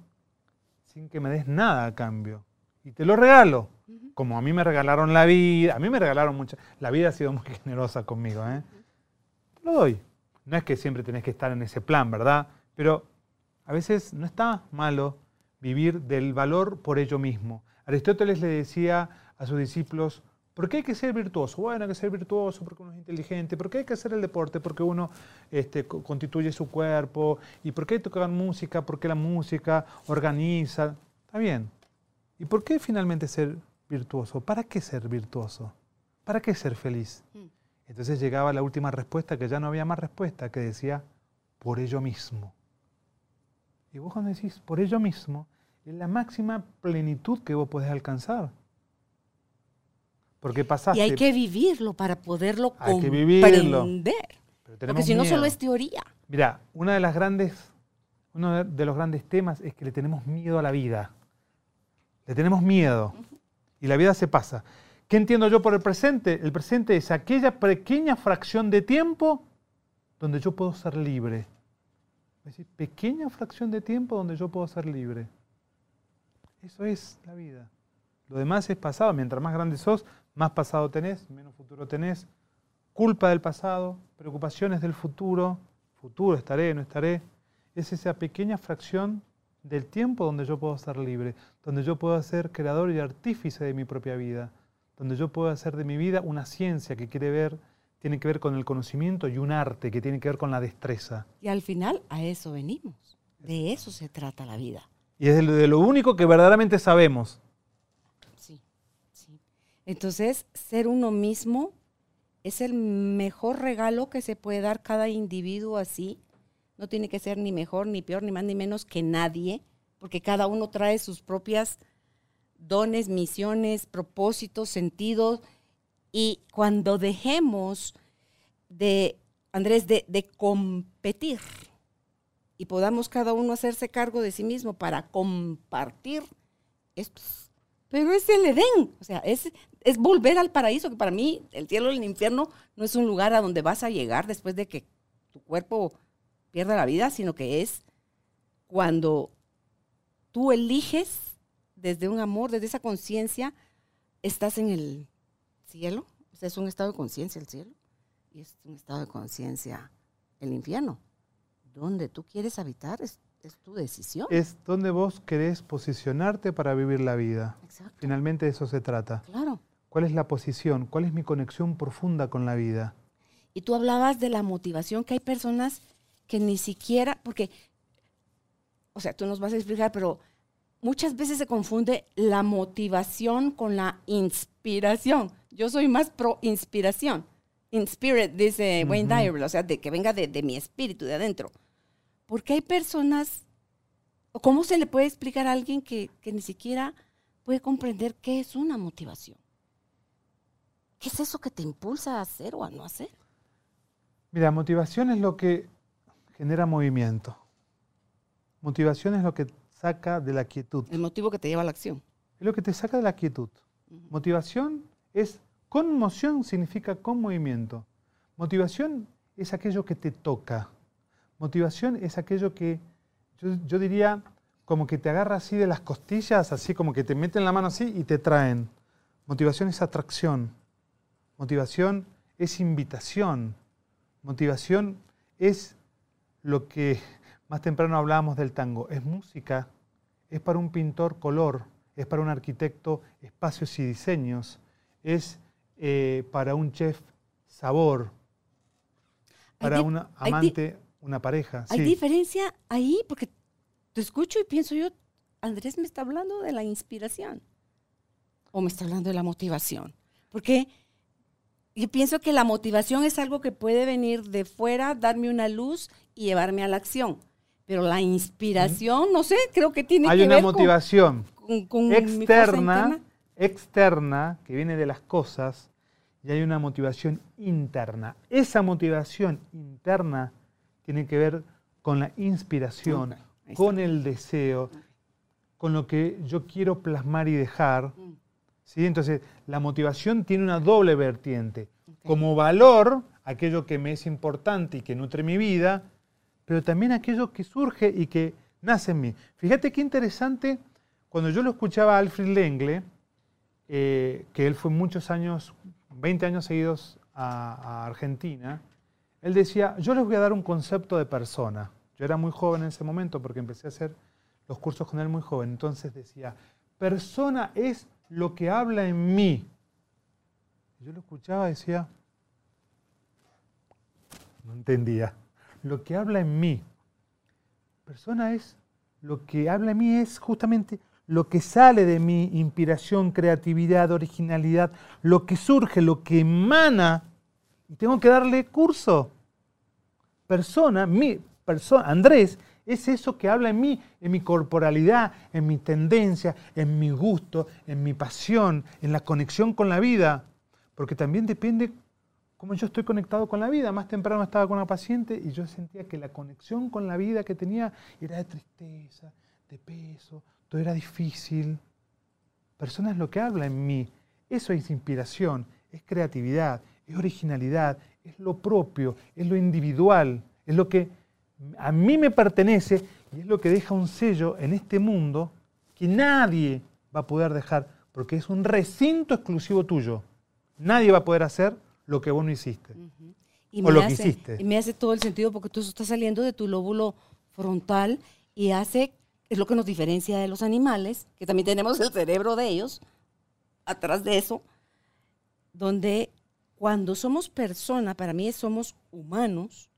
sin que me des nada a cambio. Y te lo regalo. Como a mí me regalaron la vida, a mí me regalaron mucha. La vida ha sido muy generosa conmigo. ¿eh? Te lo doy. No es que siempre tenés que estar en ese plan, ¿verdad? Pero a veces no está malo vivir del valor por ello mismo. Aristóteles le decía a sus discípulos, ¿por qué hay que ser virtuoso? Bueno, hay que ser virtuoso porque uno es inteligente, ¿por qué hay que hacer el deporte? Porque uno este, constituye su cuerpo, ¿y por qué tocar música? Porque la música organiza. Está bien. ¿Y por qué finalmente ser virtuoso? ¿Para qué ser virtuoso? ¿Para qué ser feliz? Entonces llegaba la última respuesta, que ya no había más respuesta, que decía, por ello mismo. Y vos cuando decís, por ello mismo, es la máxima plenitud que vos podés alcanzar. Porque pasaste... Y hay que vivirlo para poderlo hay comprender. Porque si no solo es teoría. Mira, una de las grandes, uno de los grandes temas es que le tenemos miedo a la vida. Le tenemos miedo. Y la vida se pasa. ¿Qué entiendo yo por el presente? El presente es aquella pequeña fracción de tiempo donde yo puedo ser libre. Es decir, pequeña fracción de tiempo donde yo puedo ser libre. Eso es la vida. Lo demás es pasado. Mientras más grande sos, más pasado tenés, menos futuro tenés. Culpa del pasado, preocupaciones del futuro. Futuro, estaré, no estaré. Es esa pequeña fracción del tiempo donde yo puedo ser libre, donde yo puedo ser creador y artífice de mi propia vida, donde yo puedo hacer de mi vida una ciencia que quiere ver, tiene que ver con el conocimiento y un arte que tiene que ver con la destreza. Y al final a eso venimos. De eso se trata la vida. Y es de lo único que verdaderamente sabemos. Sí, sí. Entonces, ser uno mismo es el mejor regalo que se puede dar cada individuo así. No tiene que ser ni mejor, ni peor, ni más, ni menos que nadie, porque cada uno trae sus propias dones, misiones, propósitos, sentidos. Y cuando dejemos de, Andrés, de, de competir, y podamos cada uno hacerse cargo de sí mismo para compartir esto. Pero es el Edén, o sea, es, es volver al paraíso, que para mí el cielo y el infierno no es un lugar a donde vas a llegar después de que tu cuerpo pierda la vida, sino que es cuando tú eliges desde un amor, desde esa conciencia, estás en el cielo, o sea, es un estado de conciencia el cielo, y es un estado de conciencia el infierno donde tú quieres habitar es, tu decisión. Es donde vos querés posicionarte para vivir la vida. Exacto. Finalmente de eso se trata. Claro. ¿Cuál es la posición? ¿Cuál es mi conexión profunda con la vida? Y tú hablabas de la motivación, que hay personas que ni siquiera, porque, o sea, tú nos vas a explicar, pero muchas veces se confunde la motivación con la inspiración. Yo soy más pro inspiración. Inspirit, dice Wayne Dyer, o sea, de que venga de, de mi espíritu, de adentro. Porque hay personas, o cómo se le puede explicar a alguien que, ni siquiera puede comprender qué es una motivación. ¿Qué es eso que te impulsa a hacer o a no hacer? Mira, motivación es lo que genera movimiento. Motivación es lo que saca de la quietud. El motivo que te lleva a la acción. Es lo que te saca de la quietud. Motivación es, conmoción significa con movimiento. Motivación es aquello que te toca, Motivación es aquello que yo, diría como que te agarra así de las costillas, así como que te meten la mano así y te traen. Motivación es atracción. Motivación es invitación. Motivación es lo que más temprano hablábamos del tango. Es música, es para un pintor color, es para un arquitecto espacios y diseños, es eh, para un chef sabor, para un amante una pareja. Hay diferencia ahí porque te escucho y pienso yo, Andrés me está hablando de la inspiración o me está hablando de la motivación. Porque yo pienso que la motivación es algo que puede venir de fuera, darme una luz y llevarme a la acción. Pero la inspiración, no sé, creo que tiene que ver Hay una motivación externa, externa, que viene de las cosas, y hay una motivación interna. Esa motivación interna tiene que ver con la inspiración, con el deseo, con lo que yo quiero plasmar y dejar. Mm. ¿sí? Entonces, la motivación tiene una doble vertiente. Como valor, aquello que me es importante y que nutre mi vida, pero también aquello que surge y que nace en mí. Fíjate qué interesante, cuando yo lo escuchaba a Alfred Lengle, eh, que él fue muchos años, 20 años seguidos a, a Argentina, él decía, yo les voy a dar un concepto de persona. Yo era muy joven en ese momento porque empecé a hacer los cursos con él muy joven. Entonces decía, persona es lo que habla en mí. Yo lo escuchaba y decía, no entendía. Lo que habla en mí. Persona es, lo que habla en mí es justamente lo que sale de mi inspiración, creatividad, originalidad, lo que surge, lo que emana. Y tengo que darle curso. Persona, mi persona, Andrés, es eso que habla en mí, en mi corporalidad, en mi tendencia, en mi gusto, en mi pasión, en la conexión con la vida. Porque también depende cómo yo estoy conectado con la vida. Más temprano estaba con una paciente y yo sentía que la conexión con la vida que tenía era de tristeza, de peso, todo era difícil. Persona es lo que habla en mí. Eso es inspiración, es creatividad, es originalidad, es lo propio, es lo individual, es lo que a mí me pertenece y es lo que deja un sello en este mundo que nadie va a poder dejar porque es un recinto exclusivo tuyo. Nadie va a poder hacer lo que vos no hiciste. Y o me lo que hace- hiciste. Y me hace todo el sentido porque tú estás saliendo de tu lóbulo frontal y hace, es lo que nos diferencia de los animales, que también tenemos el cerebro de ellos, atrás de eso, donde cuando somos personas, para mí somos humanos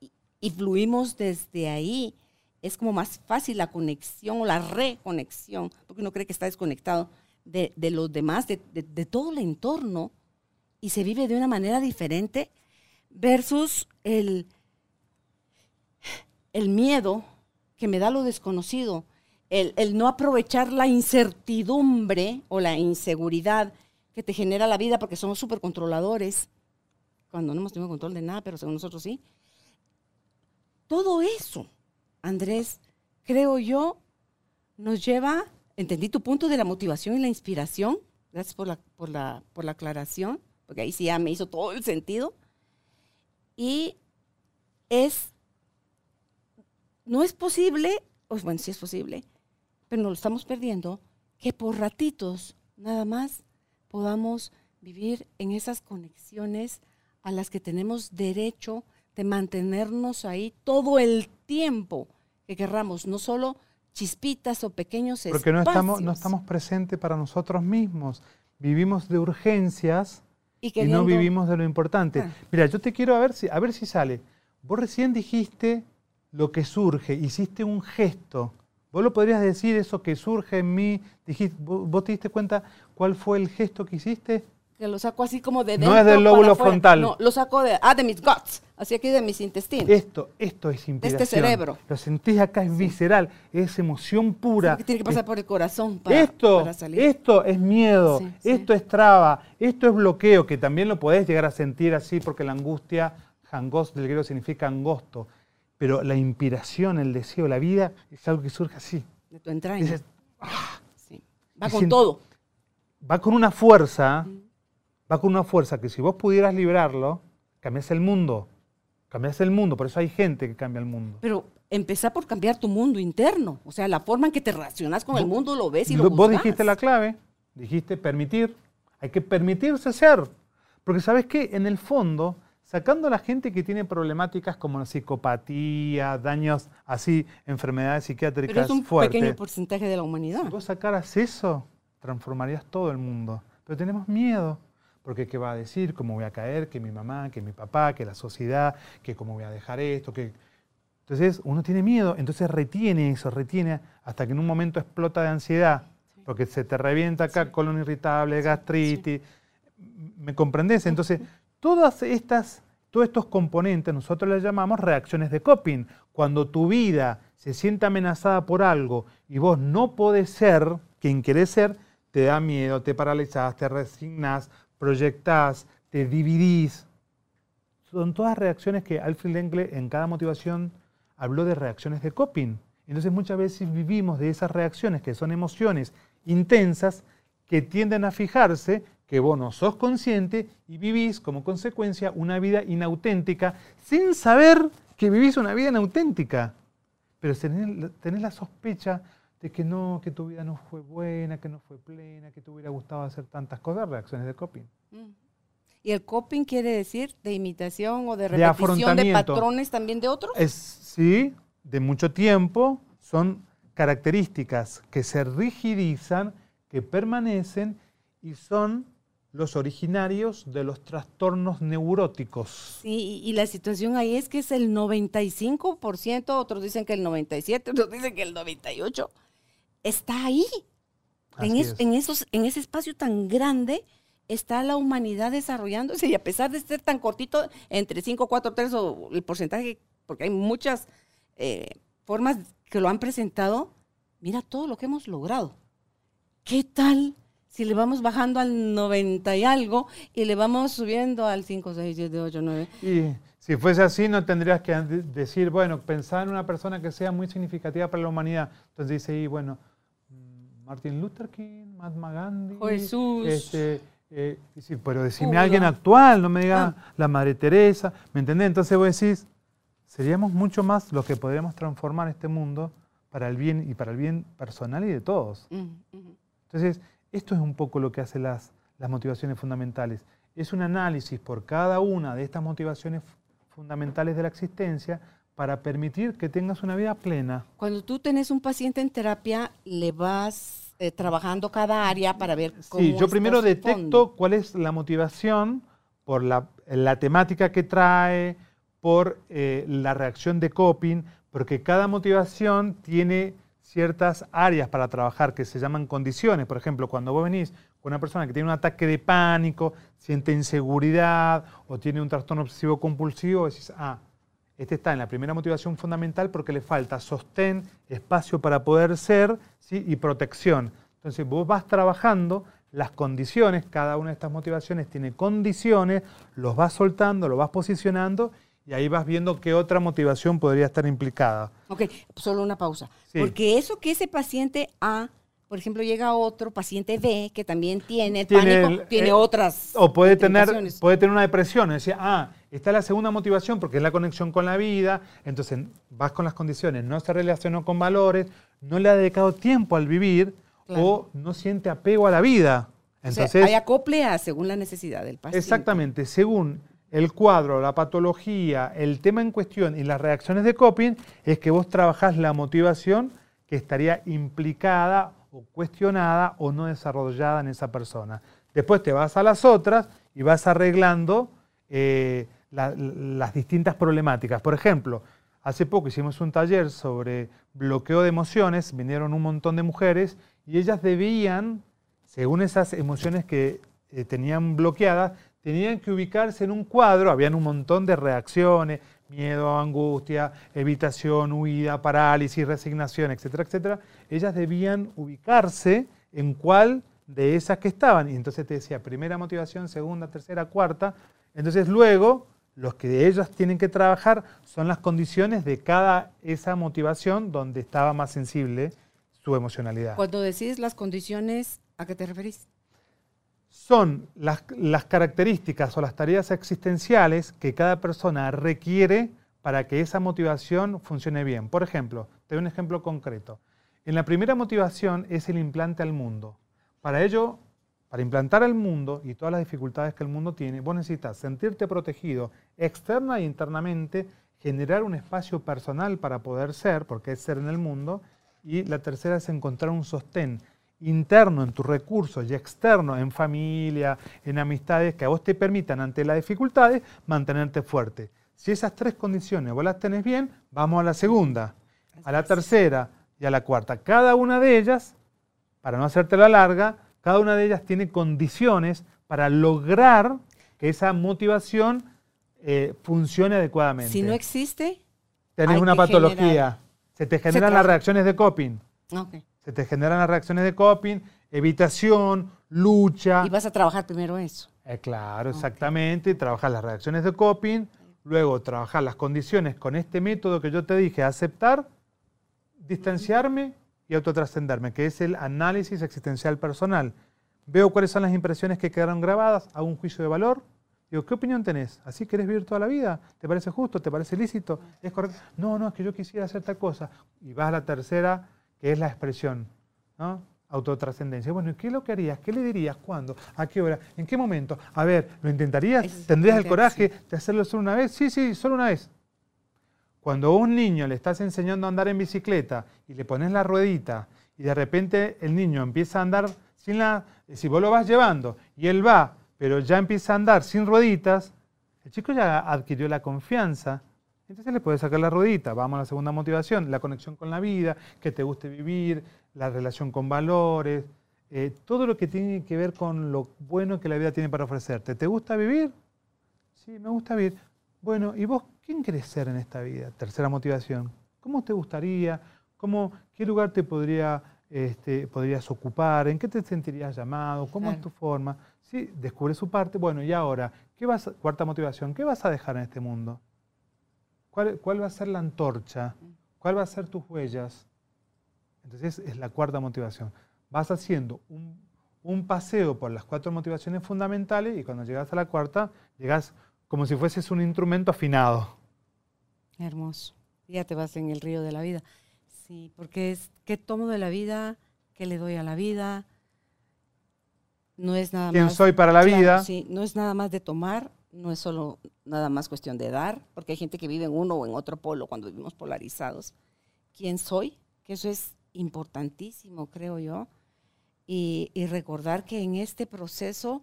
y, y fluimos desde ahí, es como más fácil la conexión o la reconexión, porque uno cree que está desconectado de, de los demás, de, de- de todo el entorno, y se vive de una manera diferente versus el, el miedo que me da lo desconocido, el, el no aprovechar la incertidumbre o la inseguridad que te genera la vida porque somos súper controladores, cuando no hemos tenido control de nada, pero según nosotros sí. Todo eso, Andrés, creo yo, nos lleva, entendí tu punto de la motivación y la inspiración, gracias por la, por la, por la aclaración, porque ahí sí ya me hizo todo el sentido, y es, no es posible, pues bueno, sí es posible, pero nos lo estamos perdiendo, que por ratitos nada más podamos vivir en esas conexiones a las que tenemos derecho de mantenernos ahí todo el tiempo que querramos, no solo chispitas o pequeños Porque no estamos, no espacios. estamos presentes para nosotros mismos. Vivimos de urgencias y, y no vivimos de lo importante. Ah. Mira, yo te quiero a ver si, a ver si sale. Vos recién dijiste lo que surge, hiciste un gesto. Vos lo podrías decir, eso que surge en mí. Dijiste, vos te diste cuenta cuál fue el gesto que hiciste? Que lo saco así como de No dentro es del lóbulo frontal. No, lo saco de, ah, de mis guts, así aquí de mis intestinos. Esto, esto es inspiración. este cerebro. Lo sentís acá, es visceral, es emoción pura. que tiene que pasar por el corazón para, esto, para salir. esto es miedo, Sí, sí. esto es traba, esto es bloqueo, que también lo podés llegar a sentir así porque la angustia, hangos del griego significa angosto, pero la inspiración, el deseo, la vida es algo que surge así. de tu entraña. Dices, Sí. Va con todo. va con una fuerza, va con una fuerza que si vos pudieras librarlo, cambias el mundo, cambias el mundo, por eso hay gente que cambia el mundo. Pero empezar por cambiar tu mundo interno. O sea, la forma en que te relacionas con el mundo lo ves y lo, Lo- vos dijiste la clave, dijiste permitir, hay que permitirse ser. Porque sabes qué, en el fondo, sacando a la gente que tiene problemáticas como la psicopatía, daños así, enfermedades psiquiátricas Pero es un fuertes, pequeño porcentaje de la humanidad. si vos sacaras eso, transformarías todo el mundo. Pero tenemos miedo, porque qué va a decir, cómo voy a caer, que mi mamá, que mi papá, que la sociedad, que cómo voy a dejar esto, que... Entonces uno tiene miedo, entonces retiene eso, retiene hasta que en un momento explota de ansiedad, porque se te revienta acá colon irritable, gastritis. ¿Me comprendés? Entonces, [LAUGHS] todas estas, todos estos componentes nosotros les llamamos reacciones de coping. Cuando tu vida se siente amenazada por algo y vos no podés ser quien querés ser, te da miedo, te paralizás, te resignás, proyectás, te dividís. Son todas reacciones que Alfred Lengle en cada motivación habló de reacciones de coping. Entonces muchas veces vivimos de esas reacciones que son emociones intensas que tienden a fijarse que vos no sos consciente y vivís como consecuencia una vida inauténtica sin saber que vivís una vida inauténtica. Pero tenés, la sospecha de que no, que tu vida no fue buena, que no fue plena, que te hubiera gustado hacer tantas cosas, reacciones de coping. Mm. ¿Y el coping quiere decir de imitación o de repetición de, patrones también de otros? Es, sí, de mucho tiempo. Son características que se rigidizan, que permanecen y son los originarios de los trastornos neuróticos. Sí, y la situación ahí es que es el 95%, otros dicen que el 97%, otros dicen que el 98%, está ahí. En, en, esos, en ese espacio tan grande está la humanidad desarrollándose y a pesar de ser tan cortito, entre 5, 4, 3 o el porcentaje, porque hay muchas eh, formas que lo han presentado, mira todo lo que hemos logrado. ¿Qué tal si le vamos bajando al 90 y algo y le vamos subiendo al 5, 6, 7, 8, 9? Si fuese así, no tendrías que decir, bueno, pensar en una persona que sea muy significativa para la humanidad. Entonces dice, y bueno, mm, Martin Luther King, Mahatma Gandhi, Jesús. Este, eh, pero decime a alguien actual, no me diga ah. la Madre Teresa, ¿me entendés? Entonces vos decís, seríamos mucho más los que podríamos transformar este mundo para el bien y para el bien personal y de todos. Mm, Entonces, esto es un poco lo que hacen las, las motivaciones fundamentales. Es un análisis por cada una de estas motivaciones fundamentales de la existencia para permitir que tengas una vida plena. Cuando tú tenés un paciente en terapia, le vas eh, trabajando cada área para ver cómo. Sí, yo primero detecto cuál es la motivación por la, temática que trae, por eh, la reacción de coping, porque cada motivación tiene ciertas áreas para trabajar que se llaman condiciones. Por ejemplo, cuando vos venís con una persona que tiene un ataque de pánico, siente inseguridad o tiene un trastorno obsesivo compulsivo, decís, ah, este está en la primera motivación fundamental porque le falta sostén, espacio para poder ser ¿sí? y protección. Entonces vos vas trabajando las condiciones, cada una de estas motivaciones tiene condiciones, los vas soltando, los vas posicionando y ahí vas viendo qué otra motivación podría estar implicada. Ok, solo una pausa. Porque eso que ese paciente A por ejemplo, llega otro paciente B que también tiene el pánico, tiene eh, otras. O puede tener, puede tener una depresión. Decía, ah, está la segunda motivación porque es la conexión con la vida. Entonces vas con las condiciones, no se relacionó con valores, no le ha dedicado tiempo al vivir o no siente apego a la vida. Entonces, hay acople según la necesidad del paciente. Exactamente, según el cuadro, la patología, el tema en cuestión y las reacciones de coping, es que vos trabajás la motivación que estaría implicada o cuestionada o no desarrollada en esa persona. Después te vas a las otras y vas arreglando eh, las distintas problemáticas. Por ejemplo, hace poco hicimos un taller sobre bloqueo de emociones, vinieron un montón de mujeres y ellas debían, según esas emociones que eh, tenían bloqueadas, tenían que ubicarse en un cuadro, habían un montón de reacciones, miedo, angustia, evitación, huida, parálisis, resignación, etcétera, etcétera, ellas debían ubicarse en cuál de esas que estaban. Y entonces te decía primera motivación, segunda, tercera, cuarta. Entonces luego los que ellas tienen que trabajar son las condiciones de cada esa motivación donde estaba más sensible su emocionalidad. Cuando decís las condiciones, ¿a qué te referís? Son las, características o las tareas existenciales que cada persona requiere para que esa motivación funcione bien. Por ejemplo, te doy un ejemplo concreto. En la primera motivación es el implante al mundo. Para ello, para implantar al mundo y todas las dificultades que el mundo tiene, vos necesitas sentirte protegido externa e internamente, generar un espacio personal para poder ser, porque es ser en el mundo, y la tercera es encontrar un sostén interno en tus recursos y externo en familia, en amistades, que a vos te permitan ante las dificultades mantenerte fuerte. Si esas tres condiciones vos las tenés bien, vamos a la segunda, a la tercera y a la cuarta. Cada una de ellas, para no hacerte la larga, cada una de ellas tiene condiciones para lograr que esa motivación eh, funcione adecuadamente. Si no existe, tenés una patología. Se te generan las reacciones de coping. Okay se te generan las reacciones de coping, evitación, lucha. Y vas a trabajar primero eso. Eh, claro, exactamente. Trabajar las reacciones de coping, luego trabajar las condiciones con este método que yo te dije, aceptar, distanciarme y autotrascenderme, que es el análisis existencial personal. Veo cuáles son las impresiones que quedaron grabadas, hago un juicio de valor. Digo, ¿qué opinión tenés? ¿Así querés vivir toda la vida? ¿Te parece justo? ¿Te parece lícito? ¿Es correcto? No, no, es que yo quisiera hacer tal cosa. Y vas a la tercera, que es la expresión, ¿no? Autotrascendencia. Bueno, ¿qué lo que harías? ¿Qué le dirías? ¿Cuándo? ¿A qué hora? ¿En qué momento? A ver, ¿lo intentarías? ¿Tendrías el coraje de hacerlo solo una vez? Sí, sí, solo una vez. Cuando a un niño le estás enseñando a andar en bicicleta y le pones la ruedita y de repente el niño empieza a andar sin la... Si vos lo vas llevando y él va, pero ya empieza a andar sin rueditas, el chico ya adquirió la confianza. Entonces le puedes sacar la ruedita. Vamos a la segunda motivación, la conexión con la vida, que te guste vivir, la relación con valores, eh, todo lo que tiene que ver con lo bueno que la vida tiene para ofrecerte. ¿Te gusta vivir? Sí, me gusta vivir. Bueno, ¿y vos quién querés ser en esta vida? Tercera motivación. ¿Cómo te gustaría? ¿Cómo, ¿Qué lugar te podría, este, podrías ocupar? ¿En qué te sentirías llamado? ¿Cómo es tu forma? Sí, descubre su parte. Bueno, y ahora, ¿qué vas, cuarta motivación, ¿qué vas a dejar en este mundo? ¿Cuál, ¿Cuál va a ser la antorcha? ¿Cuál va a ser tus huellas? Entonces es la cuarta motivación. Vas haciendo un, un paseo por las cuatro motivaciones fundamentales y cuando llegas a la cuarta, llegas como si fueses un instrumento afinado. Hermoso. Ya te vas en el río de la vida. Sí, porque es qué tomo de la vida, qué le doy a la vida. No es nada ¿Quién más. soy para la vida? Sí, no es nada más de tomar, no es solo nada más cuestión de dar, porque hay gente que vive en uno o en otro polo cuando vivimos polarizados. ¿Quién soy? Que eso es importantísimo, creo yo. Y, recordar que en este proceso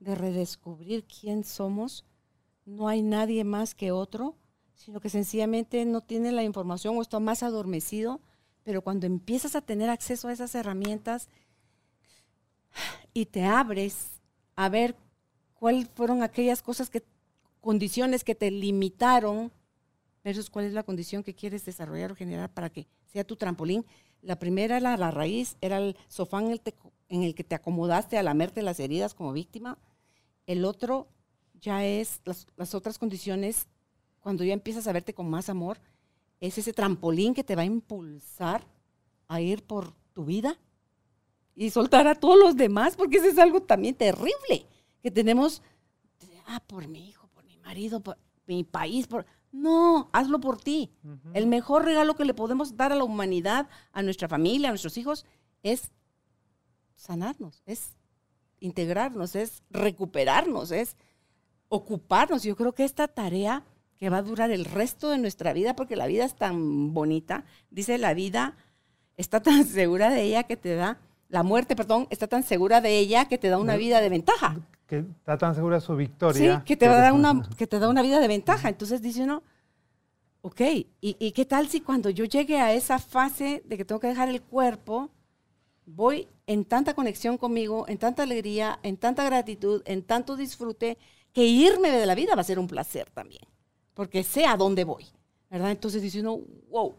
de redescubrir quién somos, no hay nadie más que otro, sino que sencillamente no tiene la información o está más adormecido, pero cuando empiezas a tener acceso a esas herramientas y te abres a ver cuáles fueron aquellas cosas que, condiciones que te limitaron, versus cuál es la condición que quieres desarrollar o generar para que sea tu trampolín. La primera era la raíz, era el sofá en el, que te acomodaste a lamerte las heridas como víctima. El otro ya es las, las otras condiciones, cuando ya empiezas a verte con más amor, es ese trampolín que te va a impulsar a ir por tu vida y soltar a todos los demás, porque eso es algo también terrible, que tenemos, ah, por mi hijo, por mi marido, por mi país, por... No, hazlo por ti. El mejor regalo que le podemos dar a la humanidad, a nuestra familia, a nuestros hijos, es sanarnos, es integrarnos, es recuperarnos, es ocuparnos. Yo creo que esta tarea que va a durar el resto de nuestra vida, porque la vida es tan bonita, dice la vida está tan [LAUGHS] segura de ella que te da, la muerte, perdón, está tan segura de ella que te da una vida de ventaja. Que está tan segura de su Sí, victoria. que te, va a dar una, que te da una vida de ventaja. Entonces dice uno, ok, ¿y, ¿y qué tal si cuando yo llegue a esa fase de que tengo que dejar el cuerpo, voy en tanta conexión conmigo, en tanta alegría, en tanta gratitud, en tanto disfrute, que irme de la vida va a ser un placer también, porque sé a dónde voy, ¿verdad? Entonces dice uno, wow.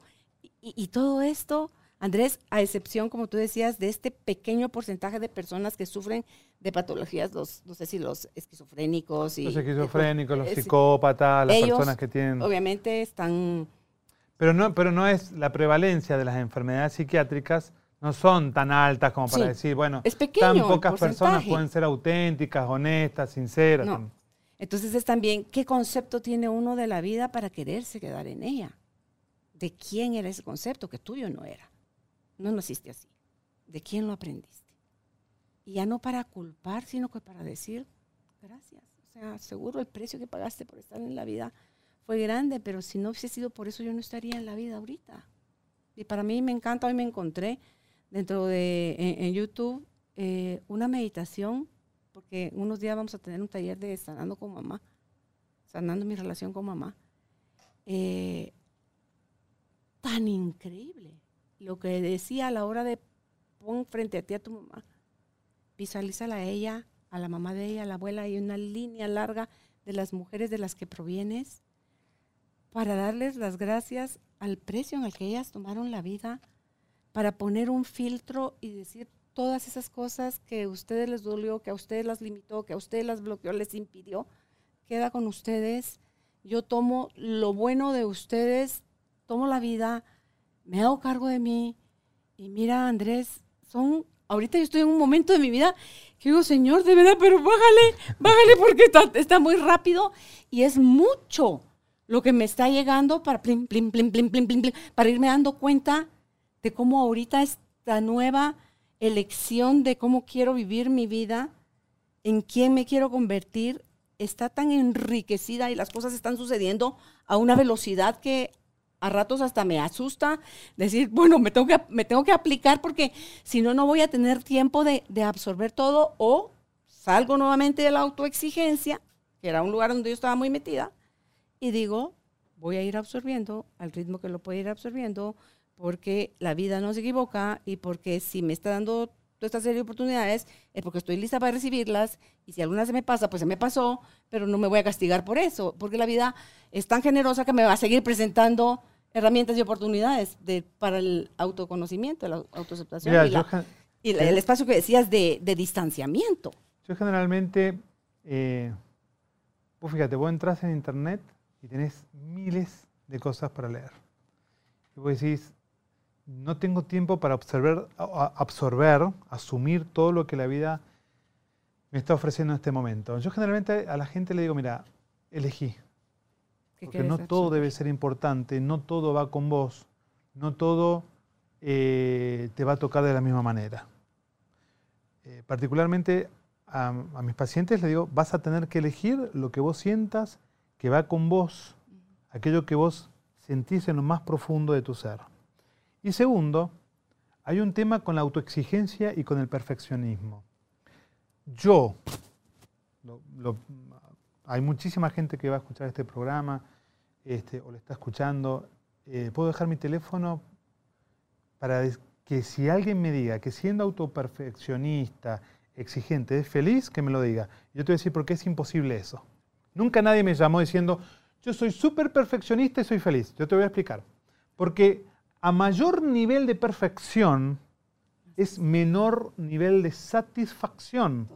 Y, y todo esto, Andrés, a excepción, como tú decías, de este pequeño porcentaje de personas que sufren de patologías, los, no sé si los esquizofrénicos y... Los esquizofrénicos, los eh, psicópatas, las ellos, personas que tienen... Obviamente están... Pero no, pero no es la prevalencia de las enfermedades psiquiátricas, no son tan altas como para Sí, decir, bueno, es pequeño tan pocas personas pueden ser auténticas, honestas, sinceras. No. Entonces es también qué concepto tiene uno de la vida para quererse quedar en ella. ¿De quién era ese concepto? Que tuyo no era. No naciste así. ¿De quién lo aprendiste? Y ya no para culpar, sino que para decir gracias. O sea, seguro el precio que pagaste por estar en la vida fue grande, pero si no hubiese sido por eso, yo no estaría en la vida ahorita. Y para mí me encanta, hoy me encontré dentro de en, YouTube eh, una meditación, porque unos días vamos a tener un taller de sanando con mamá, sanando mi relación con mamá. Eh, tan increíble lo que decía a la hora de pon frente a ti a tu mamá, visualízala a ella, a la mamá de ella, a la abuela, y una línea larga de las mujeres de las que provienes para darles las gracias al precio en el que ellas tomaron la vida, para poner un filtro y decir todas esas cosas que a ustedes les dolió, que a ustedes las limitó, que a ustedes las bloqueó, les impidió, queda con ustedes. Yo tomo lo bueno de ustedes, tomo la vida, me hago cargo de mí. Y mira, Andrés, son, ahorita yo estoy en un momento de mi vida que digo, Señor, de verdad, pero bájale, bájale porque está, está muy rápido y es mucho lo que me está llegando para, plim, plim, plim, para irme dando cuenta de cómo ahorita esta nueva elección de cómo quiero vivir mi vida, en quién me quiero convertir, está tan enriquecida y las cosas están sucediendo a una velocidad que a ratos hasta me asusta decir, bueno, me tengo que, me tengo que aplicar porque si no, no voy a tener tiempo de, de absorber todo o salgo nuevamente de la autoexigencia, que era un lugar donde yo estaba muy metida, y digo, voy a ir absorbiendo al ritmo que lo puedo ir absorbiendo, porque la vida no se equivoca y porque si me está dando toda esta serie de oportunidades es porque estoy lista para recibirlas y si alguna se me pasa, pues se me pasó, pero no me voy a castigar por eso, porque la vida es tan generosa que me va a seguir presentando herramientas y oportunidades de, para el autoconocimiento, la autoaceptación y, el espacio que decías de, distanciamiento. Yo generalmente, eh, vos fíjate, vos entras en internet y tenés miles de cosas para leer. Y vos decís, no tengo tiempo para absorber, absorber, asumir todo lo que la vida me está ofreciendo en este momento. Yo generalmente a la gente le digo, mira, elegí. Porque no todo debe ser importante, no todo va con vos, no todo eh, te va a tocar de la misma manera. Eh, particularmente a, a, mis pacientes les digo, vas a tener que elegir lo que vos sientas que va con vos, aquello que vos sentís en lo más profundo de tu ser. Y segundo, hay un tema con la autoexigencia y con el perfeccionismo. Yo, hay muchísima gente que va a escuchar este programa este, o le está escuchando. Eh, puedo dejar mi teléfono para que si alguien me diga que siendo autoperfeccionista, exigente, es feliz, que me lo diga. Yo te voy a decir por qué es imposible eso. Nunca nadie me llamó diciendo, yo soy súper perfeccionista y soy feliz. Yo te voy a explicar. Porque a mayor nivel de perfección es menor nivel de satisfacción.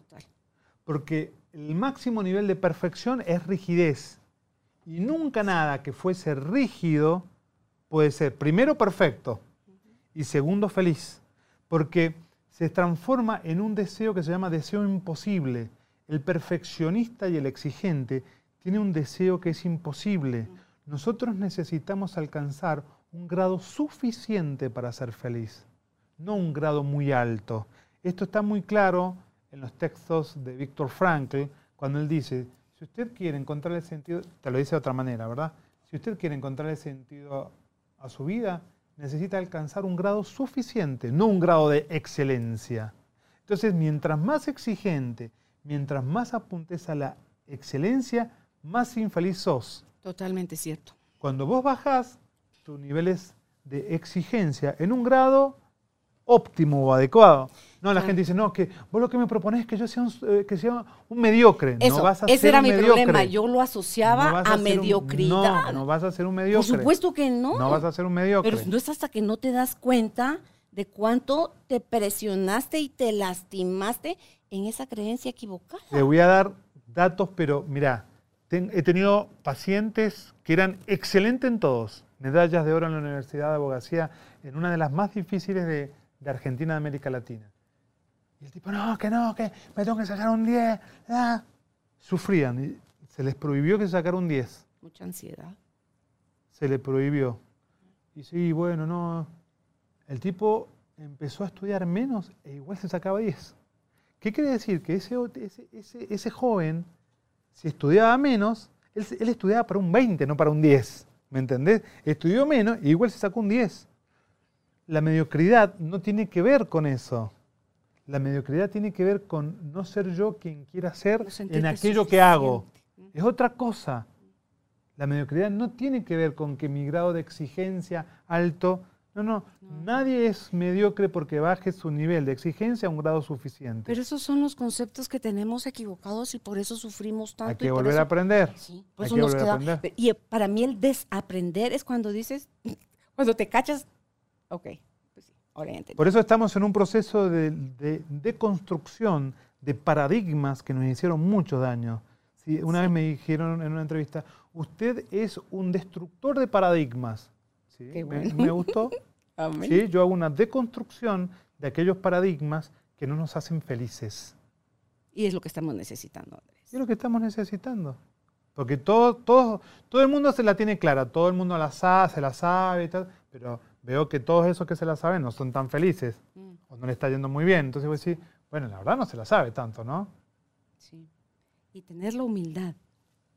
Porque el máximo nivel de perfección es rigidez. Y nunca nada que fuese rígido puede ser primero perfecto y segundo feliz. Porque se transforma en un deseo que se llama deseo imposible. El perfeccionista y el exigente tiene un deseo que es imposible. Nosotros necesitamos alcanzar un grado suficiente para ser feliz, no un grado muy alto. Esto está muy claro en los textos de Víctor Frankl, cuando él dice, si usted quiere encontrar el sentido, te lo dice de otra manera, ¿verdad? Si usted quiere encontrar el sentido a su vida, necesita alcanzar un grado suficiente, no un grado de excelencia. Entonces, mientras más exigente, mientras más apuntes a la excelencia, más infeliz sos. Totalmente cierto. Cuando vos bajás, tus niveles de exigencia en un grado óptimo o adecuado. No, la gente dice, no, que vos lo que me propones es que yo sea un, eh, que sea un mediocre. Eso, no vas a ese ser era un mi mediocre. problema. Yo lo asociaba a, mediocridad. no, no vas a ser un mediocre. Por supuesto que no. No vas a ser un mediocre. Pero no es hasta que no te das cuenta de cuánto te presionaste y te lastimaste en esa creencia equivocada. Te voy a dar datos, pero mira, he tenido pacientes que eran excelentes en todos medallas de oro en la Universidad de Abogacía, en una de las más difíciles de, Argentina de América Latina. Y el tipo, no, que no, que me tengo que sacar un 10. Ah. Sufrían y se les prohibió que sacara un 10. Mucha ansiedad. Se le prohibió. Y sí, bueno, no. El tipo empezó a estudiar menos e igual se sacaba 10. ¿Qué quiere decir? Que ese, ese, ese, joven, si estudiaba menos, él, él, estudiaba para un 20, no para un 10. ¿Me entendés? Estudió menos y igual se sacó un 10. La mediocridad no tiene que ver con eso. La mediocridad tiene que ver con no ser yo quien quiera ser en aquello que hago. Es otra cosa. La mediocridad no tiene que ver con que mi grado de exigencia alto no, no, nadie es mediocre porque baje su nivel de exigencia a un grado suficiente. Pero esos son los conceptos que tenemos equivocados y por eso sufrimos tanto. Hay que volver a aprender. Sí, por eso nos queda. Y para mí el desaprender es cuando dices, [LAUGHS] cuando te cachas, ok, pues sí, ahora entiendo. Por eso estamos en un proceso de, de, construcción de paradigmas que nos hicieron mucho daño. una vez me dijeron en una entrevista, usted es un destructor de paradigmas. Sí, me, gustó. [LAUGHS] ¿sí? Yo hago una deconstrucción de aquellos paradigmas que no nos hacen felices. Y es lo que estamos necesitando, Andrés. es lo que estamos necesitando. Porque todo, todo, todo el mundo se la tiene clara, todo el mundo la sabe, se la sabe y tal, pero veo que todos esos que se la saben no son tan felices mm. o no le está yendo muy bien. Entonces voy a decir, bueno, la verdad no se la sabe tanto, ¿no? Sí. Y tener la humildad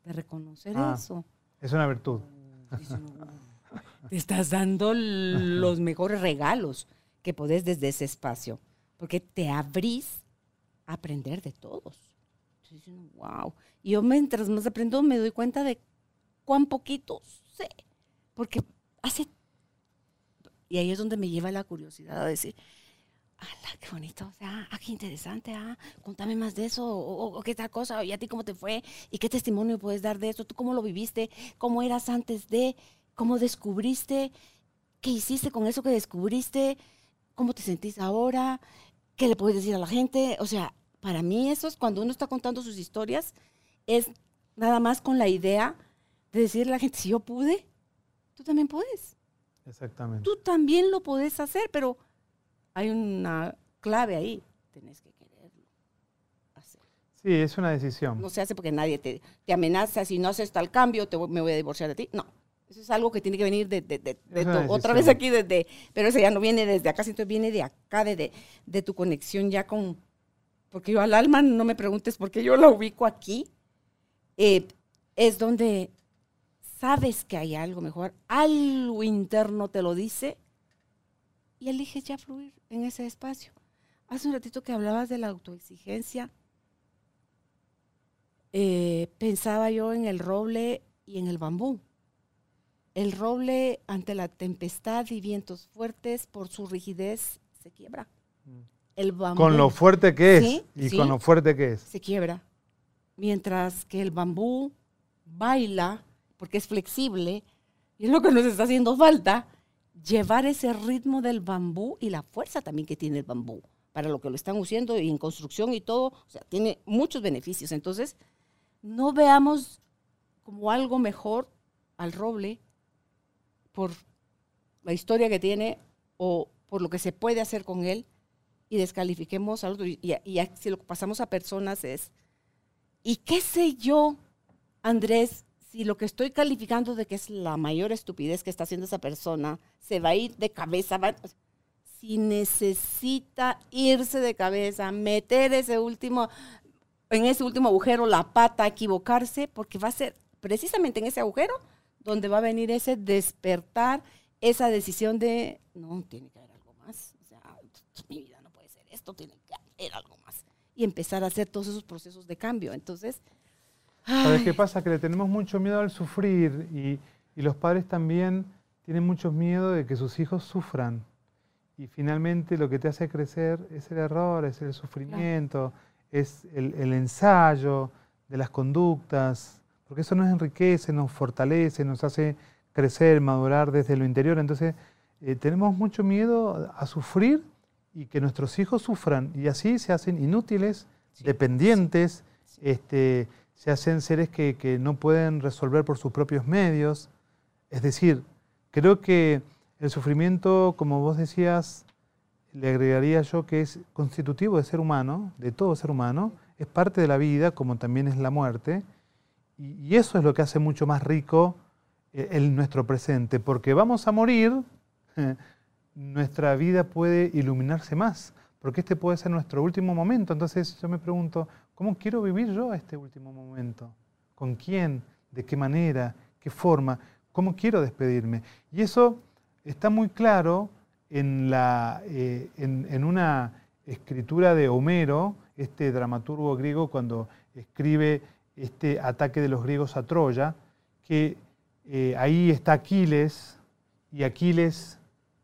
de reconocer ah, eso. Es una virtud. [LAUGHS] Te estás dando los mejores regalos que podés desde ese espacio, porque te abrís a aprender de todos. wow. Y yo mientras más aprendo me doy cuenta de cuán poquito sé, porque hace... Y ahí es donde me lleva la curiosidad a decir, ¡Hala, qué bonito! O sea, ah, qué interesante, ah, contame más de eso, o, qué tal cosa, y a ti cómo te fue, y qué testimonio puedes dar de eso, tú cómo lo viviste, cómo eras antes de, cómo descubriste, qué hiciste con eso que descubriste, cómo te sentís ahora, qué le puedes decir a la gente. O sea, para mí eso es cuando uno está contando sus historias, es nada más con la idea de decirle a la gente, si yo pude, tú también puedes. Exactamente. Tú también lo puedes hacer, pero hay una clave ahí. Tenés que quererlo hacer. Sí, es una decisión. No se hace porque nadie te, te amenaza, si no haces tal cambio, te, me voy a divorciar de ti. No. Eso es algo que tiene que venir de, de, otra vez aquí desde, pero eso ya no viene desde acá, sino viene de acá, de, de, tu conexión ya con, porque yo al alma, no me preguntes por qué yo la ubico aquí, eh, es donde sabes que hay algo mejor, algo interno te lo dice y eliges ya fluir en ese espacio. Hace un ratito que hablabas de la autoexigencia, eh, pensaba yo en el roble y en el bambú. El roble ante la tempestad y vientos fuertes por su rigidez se quiebra. Mm. El bambú, con lo fuerte que es y con lo fuerte que es. Se quiebra. Mientras que el bambú baila porque es flexible y es lo que nos está haciendo falta, llevar ese ritmo del bambú y la fuerza también que tiene el bambú para lo que lo están usando y en construcción y todo, o sea, tiene muchos beneficios. Entonces, no veamos como algo mejor al roble por la historia que tiene o por lo que se puede hacer con él y descalifiquemos al otro. Y, y, si lo pasamos a personas es, ¿y qué sé yo, Andrés, si lo que estoy calificando de que es la mayor estupidez que está haciendo esa persona, se va a ir de cabeza? si necesita irse de cabeza, meter ese último, en ese último agujero la pata, equivocarse, porque va a ser precisamente en ese agujero donde va a venir ese despertar, esa decisión de, no, tiene que haber algo más. O sea, mi vida no puede ser esto, tiene que haber algo más. Y empezar a hacer todos esos procesos de cambio. Entonces... ¿Sabes qué pasa? Que le tenemos mucho miedo al sufrir y, y los padres también tienen mucho miedo de que sus hijos sufran. Y finalmente lo que te hace crecer es el error, es el sufrimiento, es el, el ensayo de las conductas, porque eso nos enriquece, nos fortalece, nos hace crecer, madurar desde lo interior. Entonces, eh, tenemos mucho miedo a sufrir y que nuestros hijos sufran, y así se hacen inútiles, dependientes, Este, se hacen seres que, que no pueden resolver por sus propios medios. Es decir, creo que el sufrimiento, como vos decías, le agregaría yo que es constitutivo de ser humano, de todo ser humano, es parte de la vida, como también es la muerte, y, eso es lo que hace mucho más rico eh, el, nuestro presente, porque vamos a morir, nuestra vida puede iluminarse más, porque este puede ser nuestro último momento. Entonces yo me pregunto, ¿cómo quiero vivir yo este último momento? ¿Con quién? ¿De qué manera? ¿Qué forma? ¿Cómo quiero despedirme? Y eso está muy claro en, la, eh, en una escritura de Homero, este dramaturgo griego, cuando escribe este ataque de los griegos a Troya, que eh, ahí está Aquiles, y Aquiles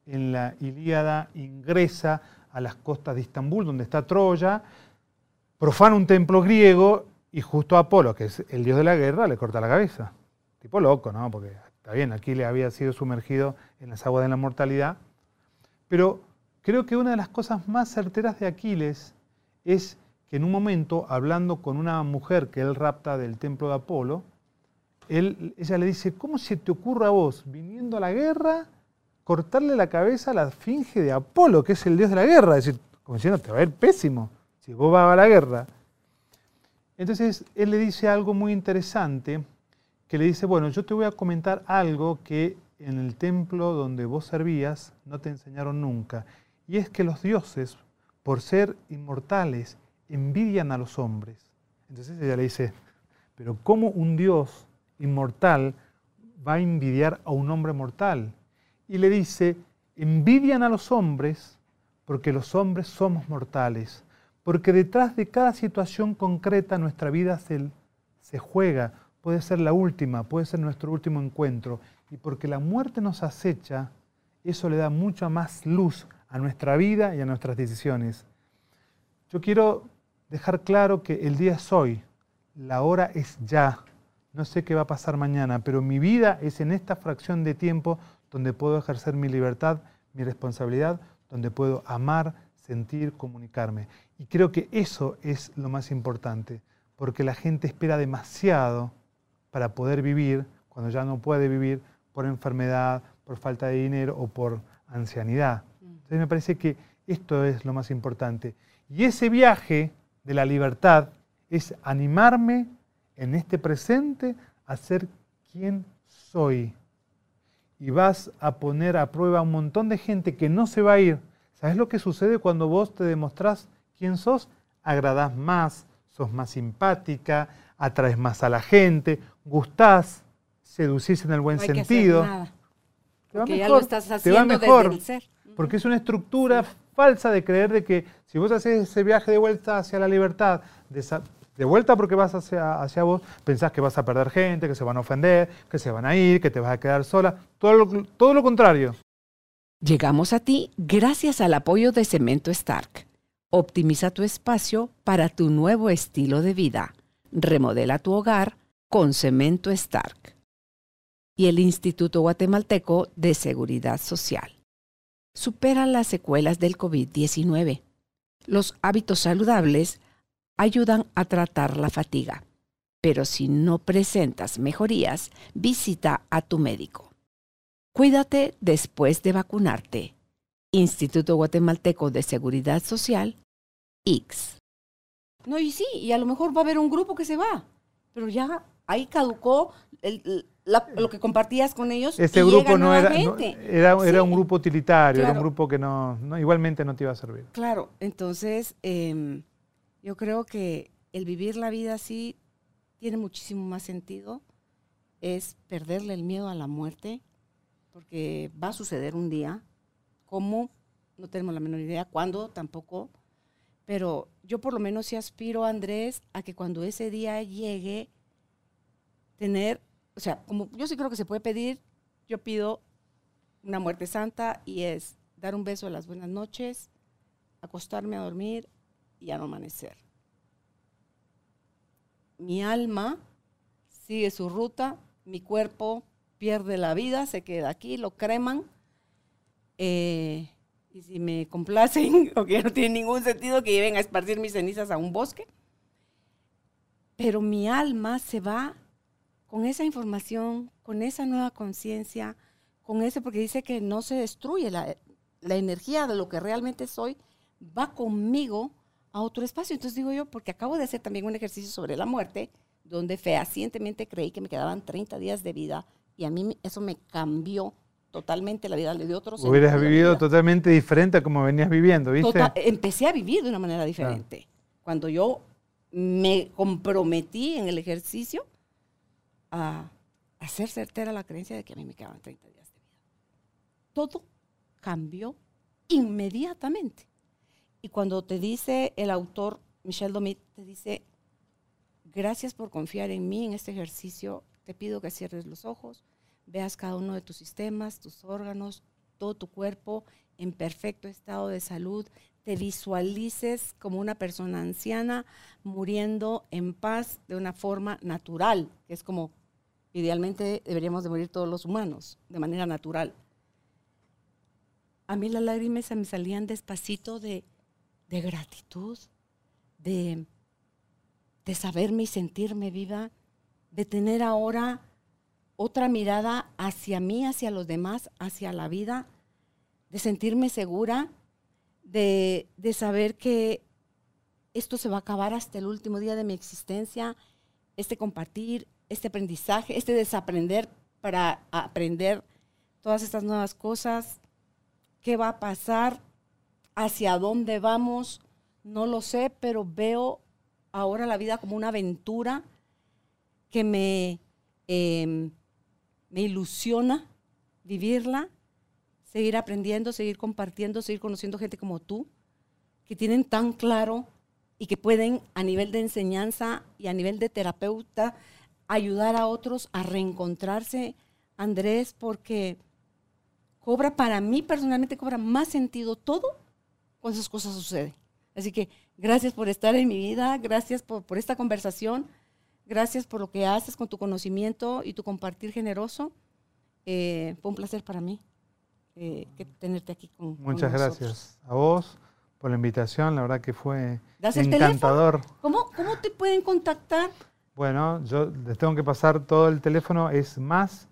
en la Ilíada ingresa a las costas de Istambul, donde está Troya, profana un templo griego y justo a Apolo, que es el dios de la guerra, le corta la cabeza. Tipo loco, ¿no? Porque está bien, Aquiles había sido sumergido en las aguas de la mortalidad. Pero creo que una de las cosas más certeras de Aquiles es que en un momento, hablando con una mujer que él rapta del templo de Apolo, él, ella le dice, ¿cómo se te ocurre a vos, viniendo a la guerra, cortarle la cabeza a la finge de Apolo, que es el dios de la guerra. Es decir, como diciendo, te va a ir pésimo si vos vas a la guerra. Entonces, él le dice algo muy interesante, que le dice, bueno, yo te voy a comentar algo que en el templo donde vos servías no te enseñaron nunca. Y es que los dioses, por ser inmortales, envidian a los hombres. Entonces ella le dice, pero ¿cómo un dios inmortal va a envidiar a un hombre mortal? Y le dice, envidian a los hombres porque los hombres somos mortales, porque detrás de cada situación concreta nuestra vida se, juega, puede ser la última, puede ser nuestro último encuentro, y porque la muerte nos acecha, eso le da mucha más luz a nuestra vida y a nuestras decisiones. Yo quiero dejar claro que el día es hoy, la hora es ya. No sé qué va a pasar mañana, pero mi vida es en esta fracción de tiempo donde puedo ejercer mi libertad, mi responsabilidad, donde puedo amar, sentir, comunicarme. Y creo que eso es lo más importante, porque la gente espera demasiado para poder vivir cuando ya no puede vivir por enfermedad, por falta de dinero o por ancianidad. Entonces me parece que esto es lo más importante. Y ese viaje de la libertad es animarme en este presente a ser quien soy. Y vas a poner a prueba a un montón de gente que no se va a ir. ¿Sabes lo que sucede cuando vos te demostrás quién sos? Agradás más, sos más simpática, atraes más a la gente, gustás, seducís en el buen sentido. Te va mejor, estás haciendo mejor, Porque es una estructura falsa de creer de que si vos haces ese viaje de vuelta hacia la libertad, de, vuelta porque vas hacia, hacia, vos, pensás que vas a perder gente, que se van a ofender, que se van a ir, que te vas a quedar sola. Todo lo, todo lo contrario. Llegamos a ti gracias al apoyo de Cemento Stark. Optimiza tu espacio para tu nuevo estilo de vida. Remodela tu hogar con Cemento Stark y el Instituto Guatemalteco de Seguridad Social. Supera las secuelas del COVID-19. Los hábitos saludables ayudan a tratar la fatiga, pero si no presentas mejorías, visita a tu médico. Cuídate después de vacunarte. Instituto Guatemalteco de Seguridad Social, X. No, y sí, y a lo mejor va a haber un grupo que se va, pero ya ahí caducó el, lo que compartías con ellos. Este grupo no era, era, un grupo utilitario, era un grupo que no, igualmente no te iba a servir. Claro, entonces em, yo creo que el vivir la vida así tiene muchísimo más sentido, es perderle el miedo a la muerte, porque va a suceder un día, ¿cómo? No tenemos la menor idea, ¿cuándo? Tampoco. Pero yo por lo menos sí aspiro, Andrés, a que cuando ese día llegue, tener o sea, como yo sí creo que se puede pedir, yo pido una muerte santa y es dar un beso a las buenas noches, acostarme a dormir y a no amanecer. Mi alma sigue su ruta, mi cuerpo pierde la vida, se queda aquí, lo creman. Eh, y si me complacen, [LAUGHS] o que no tiene ningún sentido que lleven a esparcir mis cenizas a un bosque. Pero mi alma se va con esa información, con esa nueva conciencia, con ese, porque dice que no se destruye la, energía de lo que realmente soy, va conmigo a otro espacio. Entonces digo yo, porque acabo de hacer también un ejercicio sobre la muerte, donde fehacientemente creí que me quedaban 30 días de vida y a mí eso me cambió totalmente la vida, le dio otro Hubieras vivido totalmente diferente a como venías viviendo, ¿viste? empecé a vivir de una manera diferente. Cuando yo me comprometí en el ejercicio, a hacer certera la creencia de que a mí me quedaban 30 días de vida. Todo cambió inmediatamente. Y cuando te dice el autor, Michel Domit, te dice, gracias por confiar en mí en este ejercicio, te pido que cierres los ojos, veas cada uno de tus sistemas, tus órganos, todo tu cuerpo en perfecto estado de salud, te visualices como una persona anciana muriendo en paz de una forma natural, que es como Idealmente deberíamos de morir todos los humanos, de manera natural. A mí las lágrimas me salían despacito de, de gratitud, de, de saberme y sentirme viva, de tener ahora otra mirada hacia mí, hacia los demás, hacia la vida, de sentirme segura, de, de saber que esto se va a acabar hasta el último día de mi existencia, este compartir, este aprendizaje, este desaprender para aprender todas estas nuevas cosas, qué va a pasar, hacia dónde vamos, no lo sé, pero veo ahora la vida como una aventura que me, em, me ilusiona vivirla, seguir aprendiendo, seguir compartiendo, seguir conociendo gente como tú, que tienen tan claro y que pueden a nivel de enseñanza y a nivel de terapeuta ayudar a otros a reencontrarse, Andrés, porque cobra para mí personalmente, cobra más sentido todo cuando esas cosas suceden. Así que gracias por estar en mi vida, gracias por, esta conversación, gracias por lo que haces con tu conocimiento y tu compartir generoso. Eh, fue un placer para mí eh, tenerte aquí con Muchas gracias a vos por la invitación, la verdad que fue encantador. ¿Cómo, ¿Cómo te pueden contactar? Bueno, yo les tengo que pasar todo el teléfono, es más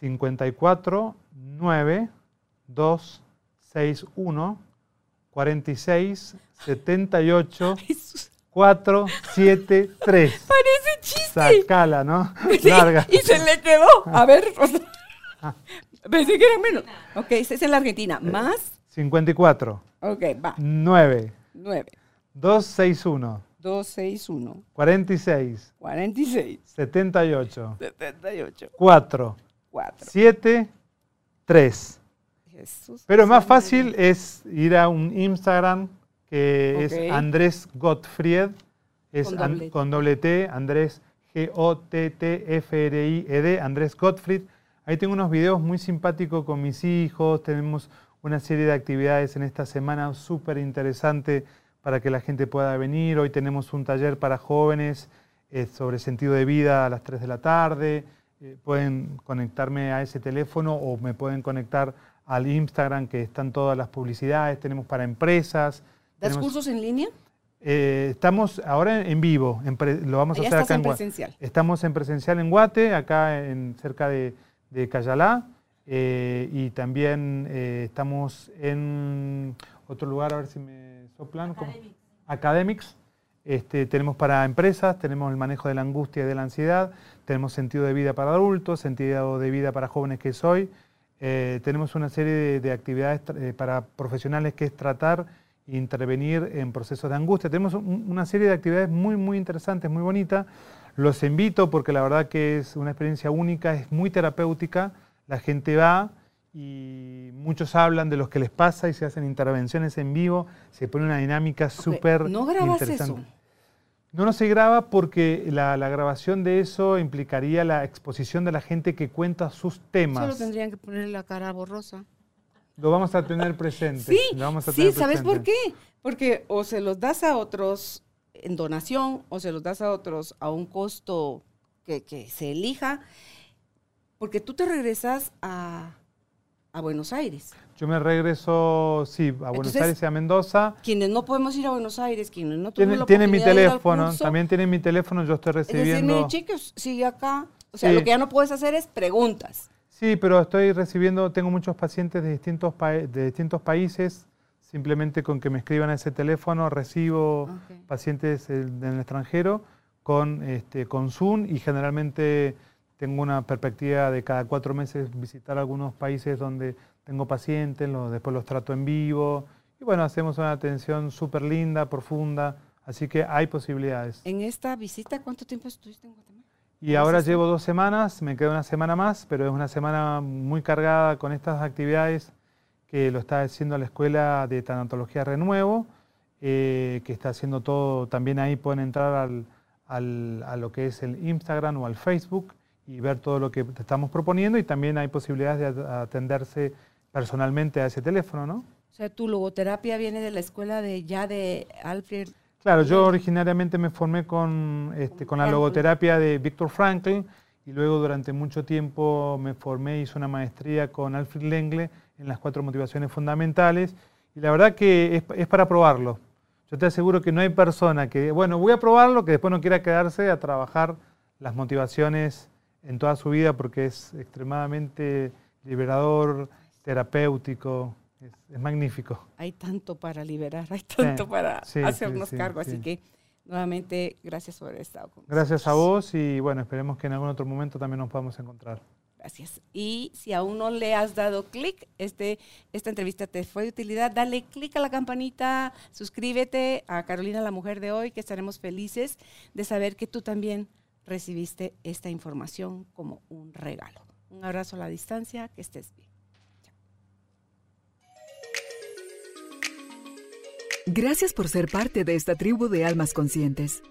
54 9 2 6 1 46 78 4 7 3. Parece chiste. Sacala, ¿no? [LAUGHS] Larga. Y se le quedó. A ver. [LAUGHS] Pensé que era menos. Ok, es en la Argentina. Más. 54. Ok, va. 9. 9. 261. 261. 46. 46. 78. 78. 4. 4. 7. 3. Jesús. Pero más fácil es ir a un Instagram que es Andrés Gottfried. Es con doble, con doble T, Andrés G-O-T-T-F-R-I-E-D, Andrés Gottfried. Ahí tengo unos videos muy simpáticos con mis hijos. Tenemos una serie de actividades en esta semana súper interesante para que la gente pueda venir. Hoy tenemos un taller para jóvenes eh, sobre sentido de vida a las 3 de la tarde. Eh, pueden conectarme a ese teléfono o me pueden conectar al Instagram que están todas las publicidades. Tenemos para empresas. ¿Das cursos en línea? Eh, estamos ahora en vivo, lo vamos a hacer acá en, presencial. Estamos en presencial en Guate, acá en, cerca de, de Cayalá. Eh, y también eh, estamos en otro lugar, a ver si me soplan. Academics. Academics. Este, tenemos para empresas, tenemos el manejo de la angustia y de la ansiedad, tenemos sentido de vida para adultos, sentido de vida para jóvenes que soy. Eh, tenemos una serie de, actividades para profesionales que es tratar e intervenir en procesos de angustia. Tenemos una serie de actividades muy, muy interesantes, muy bonitas. Los invito porque la verdad que es una experiencia única, es muy terapéutica la gente va y muchos hablan de lo que les pasa y se hacen intervenciones en vivo, se pone una dinámica súper ¿No grabas eso? No, no se graba porque la, grabación de eso implicaría la exposición de la gente que cuenta sus temas. Solo tendrían que poner la cara borrosa. Lo vamos a tener presente. Sí, sí ¿sabes por qué? Porque o se los das a otros en donación o se los das a otros a un costo que, que se elija porque tú te regresas a, Buenos Aires. Yo me regreso, sí, a Buenos Aires y a Mendoza. Quienes no podemos ir a Buenos Aires, quienes no tienen Tienen mi teléfono, también tienen mi teléfono, yo estoy recibiendo... Es decir, chicos, sigue acá. O sea, lo que ya no puedes hacer es preguntas. Sí, pero estoy recibiendo, tengo muchos pacientes de distintos, de distintos países. Simplemente con que me escriban a ese teléfono recibo pacientes en el extranjero con, este, con Zoom y generalmente tengo una perspectiva de cada cuatro meses visitar algunos países donde tengo pacientes, después los trato en vivo. Y bueno, hacemos una atención súper linda, profunda, así que hay posibilidades. ¿En esta visita cuánto tiempo estuviste en Guatemala? Y ahora llevo dos semanas, me queda una semana más, pero es una semana muy cargada con estas actividades que lo está haciendo la Escuela de Tanatología Renuevo, eh, que está haciendo todo, también ahí pueden entrar al, a lo que es el Instagram o al Facebook y ver todo lo que te estamos proponiendo y también hay posibilidades de atenderse personalmente a ese teléfono, ¿no? O sea, tu logoterapia viene de la escuela de ya de Alfred. Claro, yo originariamente me formé con, este, con la logoterapia de Víctor Frankl y luego durante mucho tiempo me formé, hice una maestría con Alfred Lengle en las cuatro motivaciones fundamentales y la verdad que es, es para probarlo. Yo te aseguro que no hay persona que, bueno, voy a probarlo, que después no quiera quedarse a trabajar las motivaciones en toda su vida porque es extremadamente liberador, terapéutico. es, magnífico. Hay tanto para liberar, hay tanto para hacernos cargo, así que nuevamente gracias por haber estado con Gracias a vos y bueno, esperemos que en algún otro momento también nos podamos encontrar. Gracias. Y si aún no le has dado clic, este, esta entrevista te fue de utilidad, dale clic a la campanita, suscríbete a Carolina la Mujer de hoy, que estaremos felices de saber que tú también recibiste esta información como un regalo. Un abrazo a la distancia, que estés bien. Gracias por ser parte de esta tribu de almas conscientes.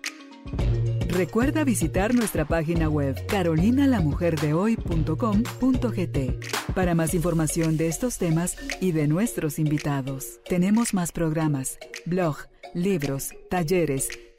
Recuerda visitar nuestra página web carolinalamujerdehoy.com.gt para más información de estos temas y de nuestros invitados. Tenemos más programas, blog, libros, talleres,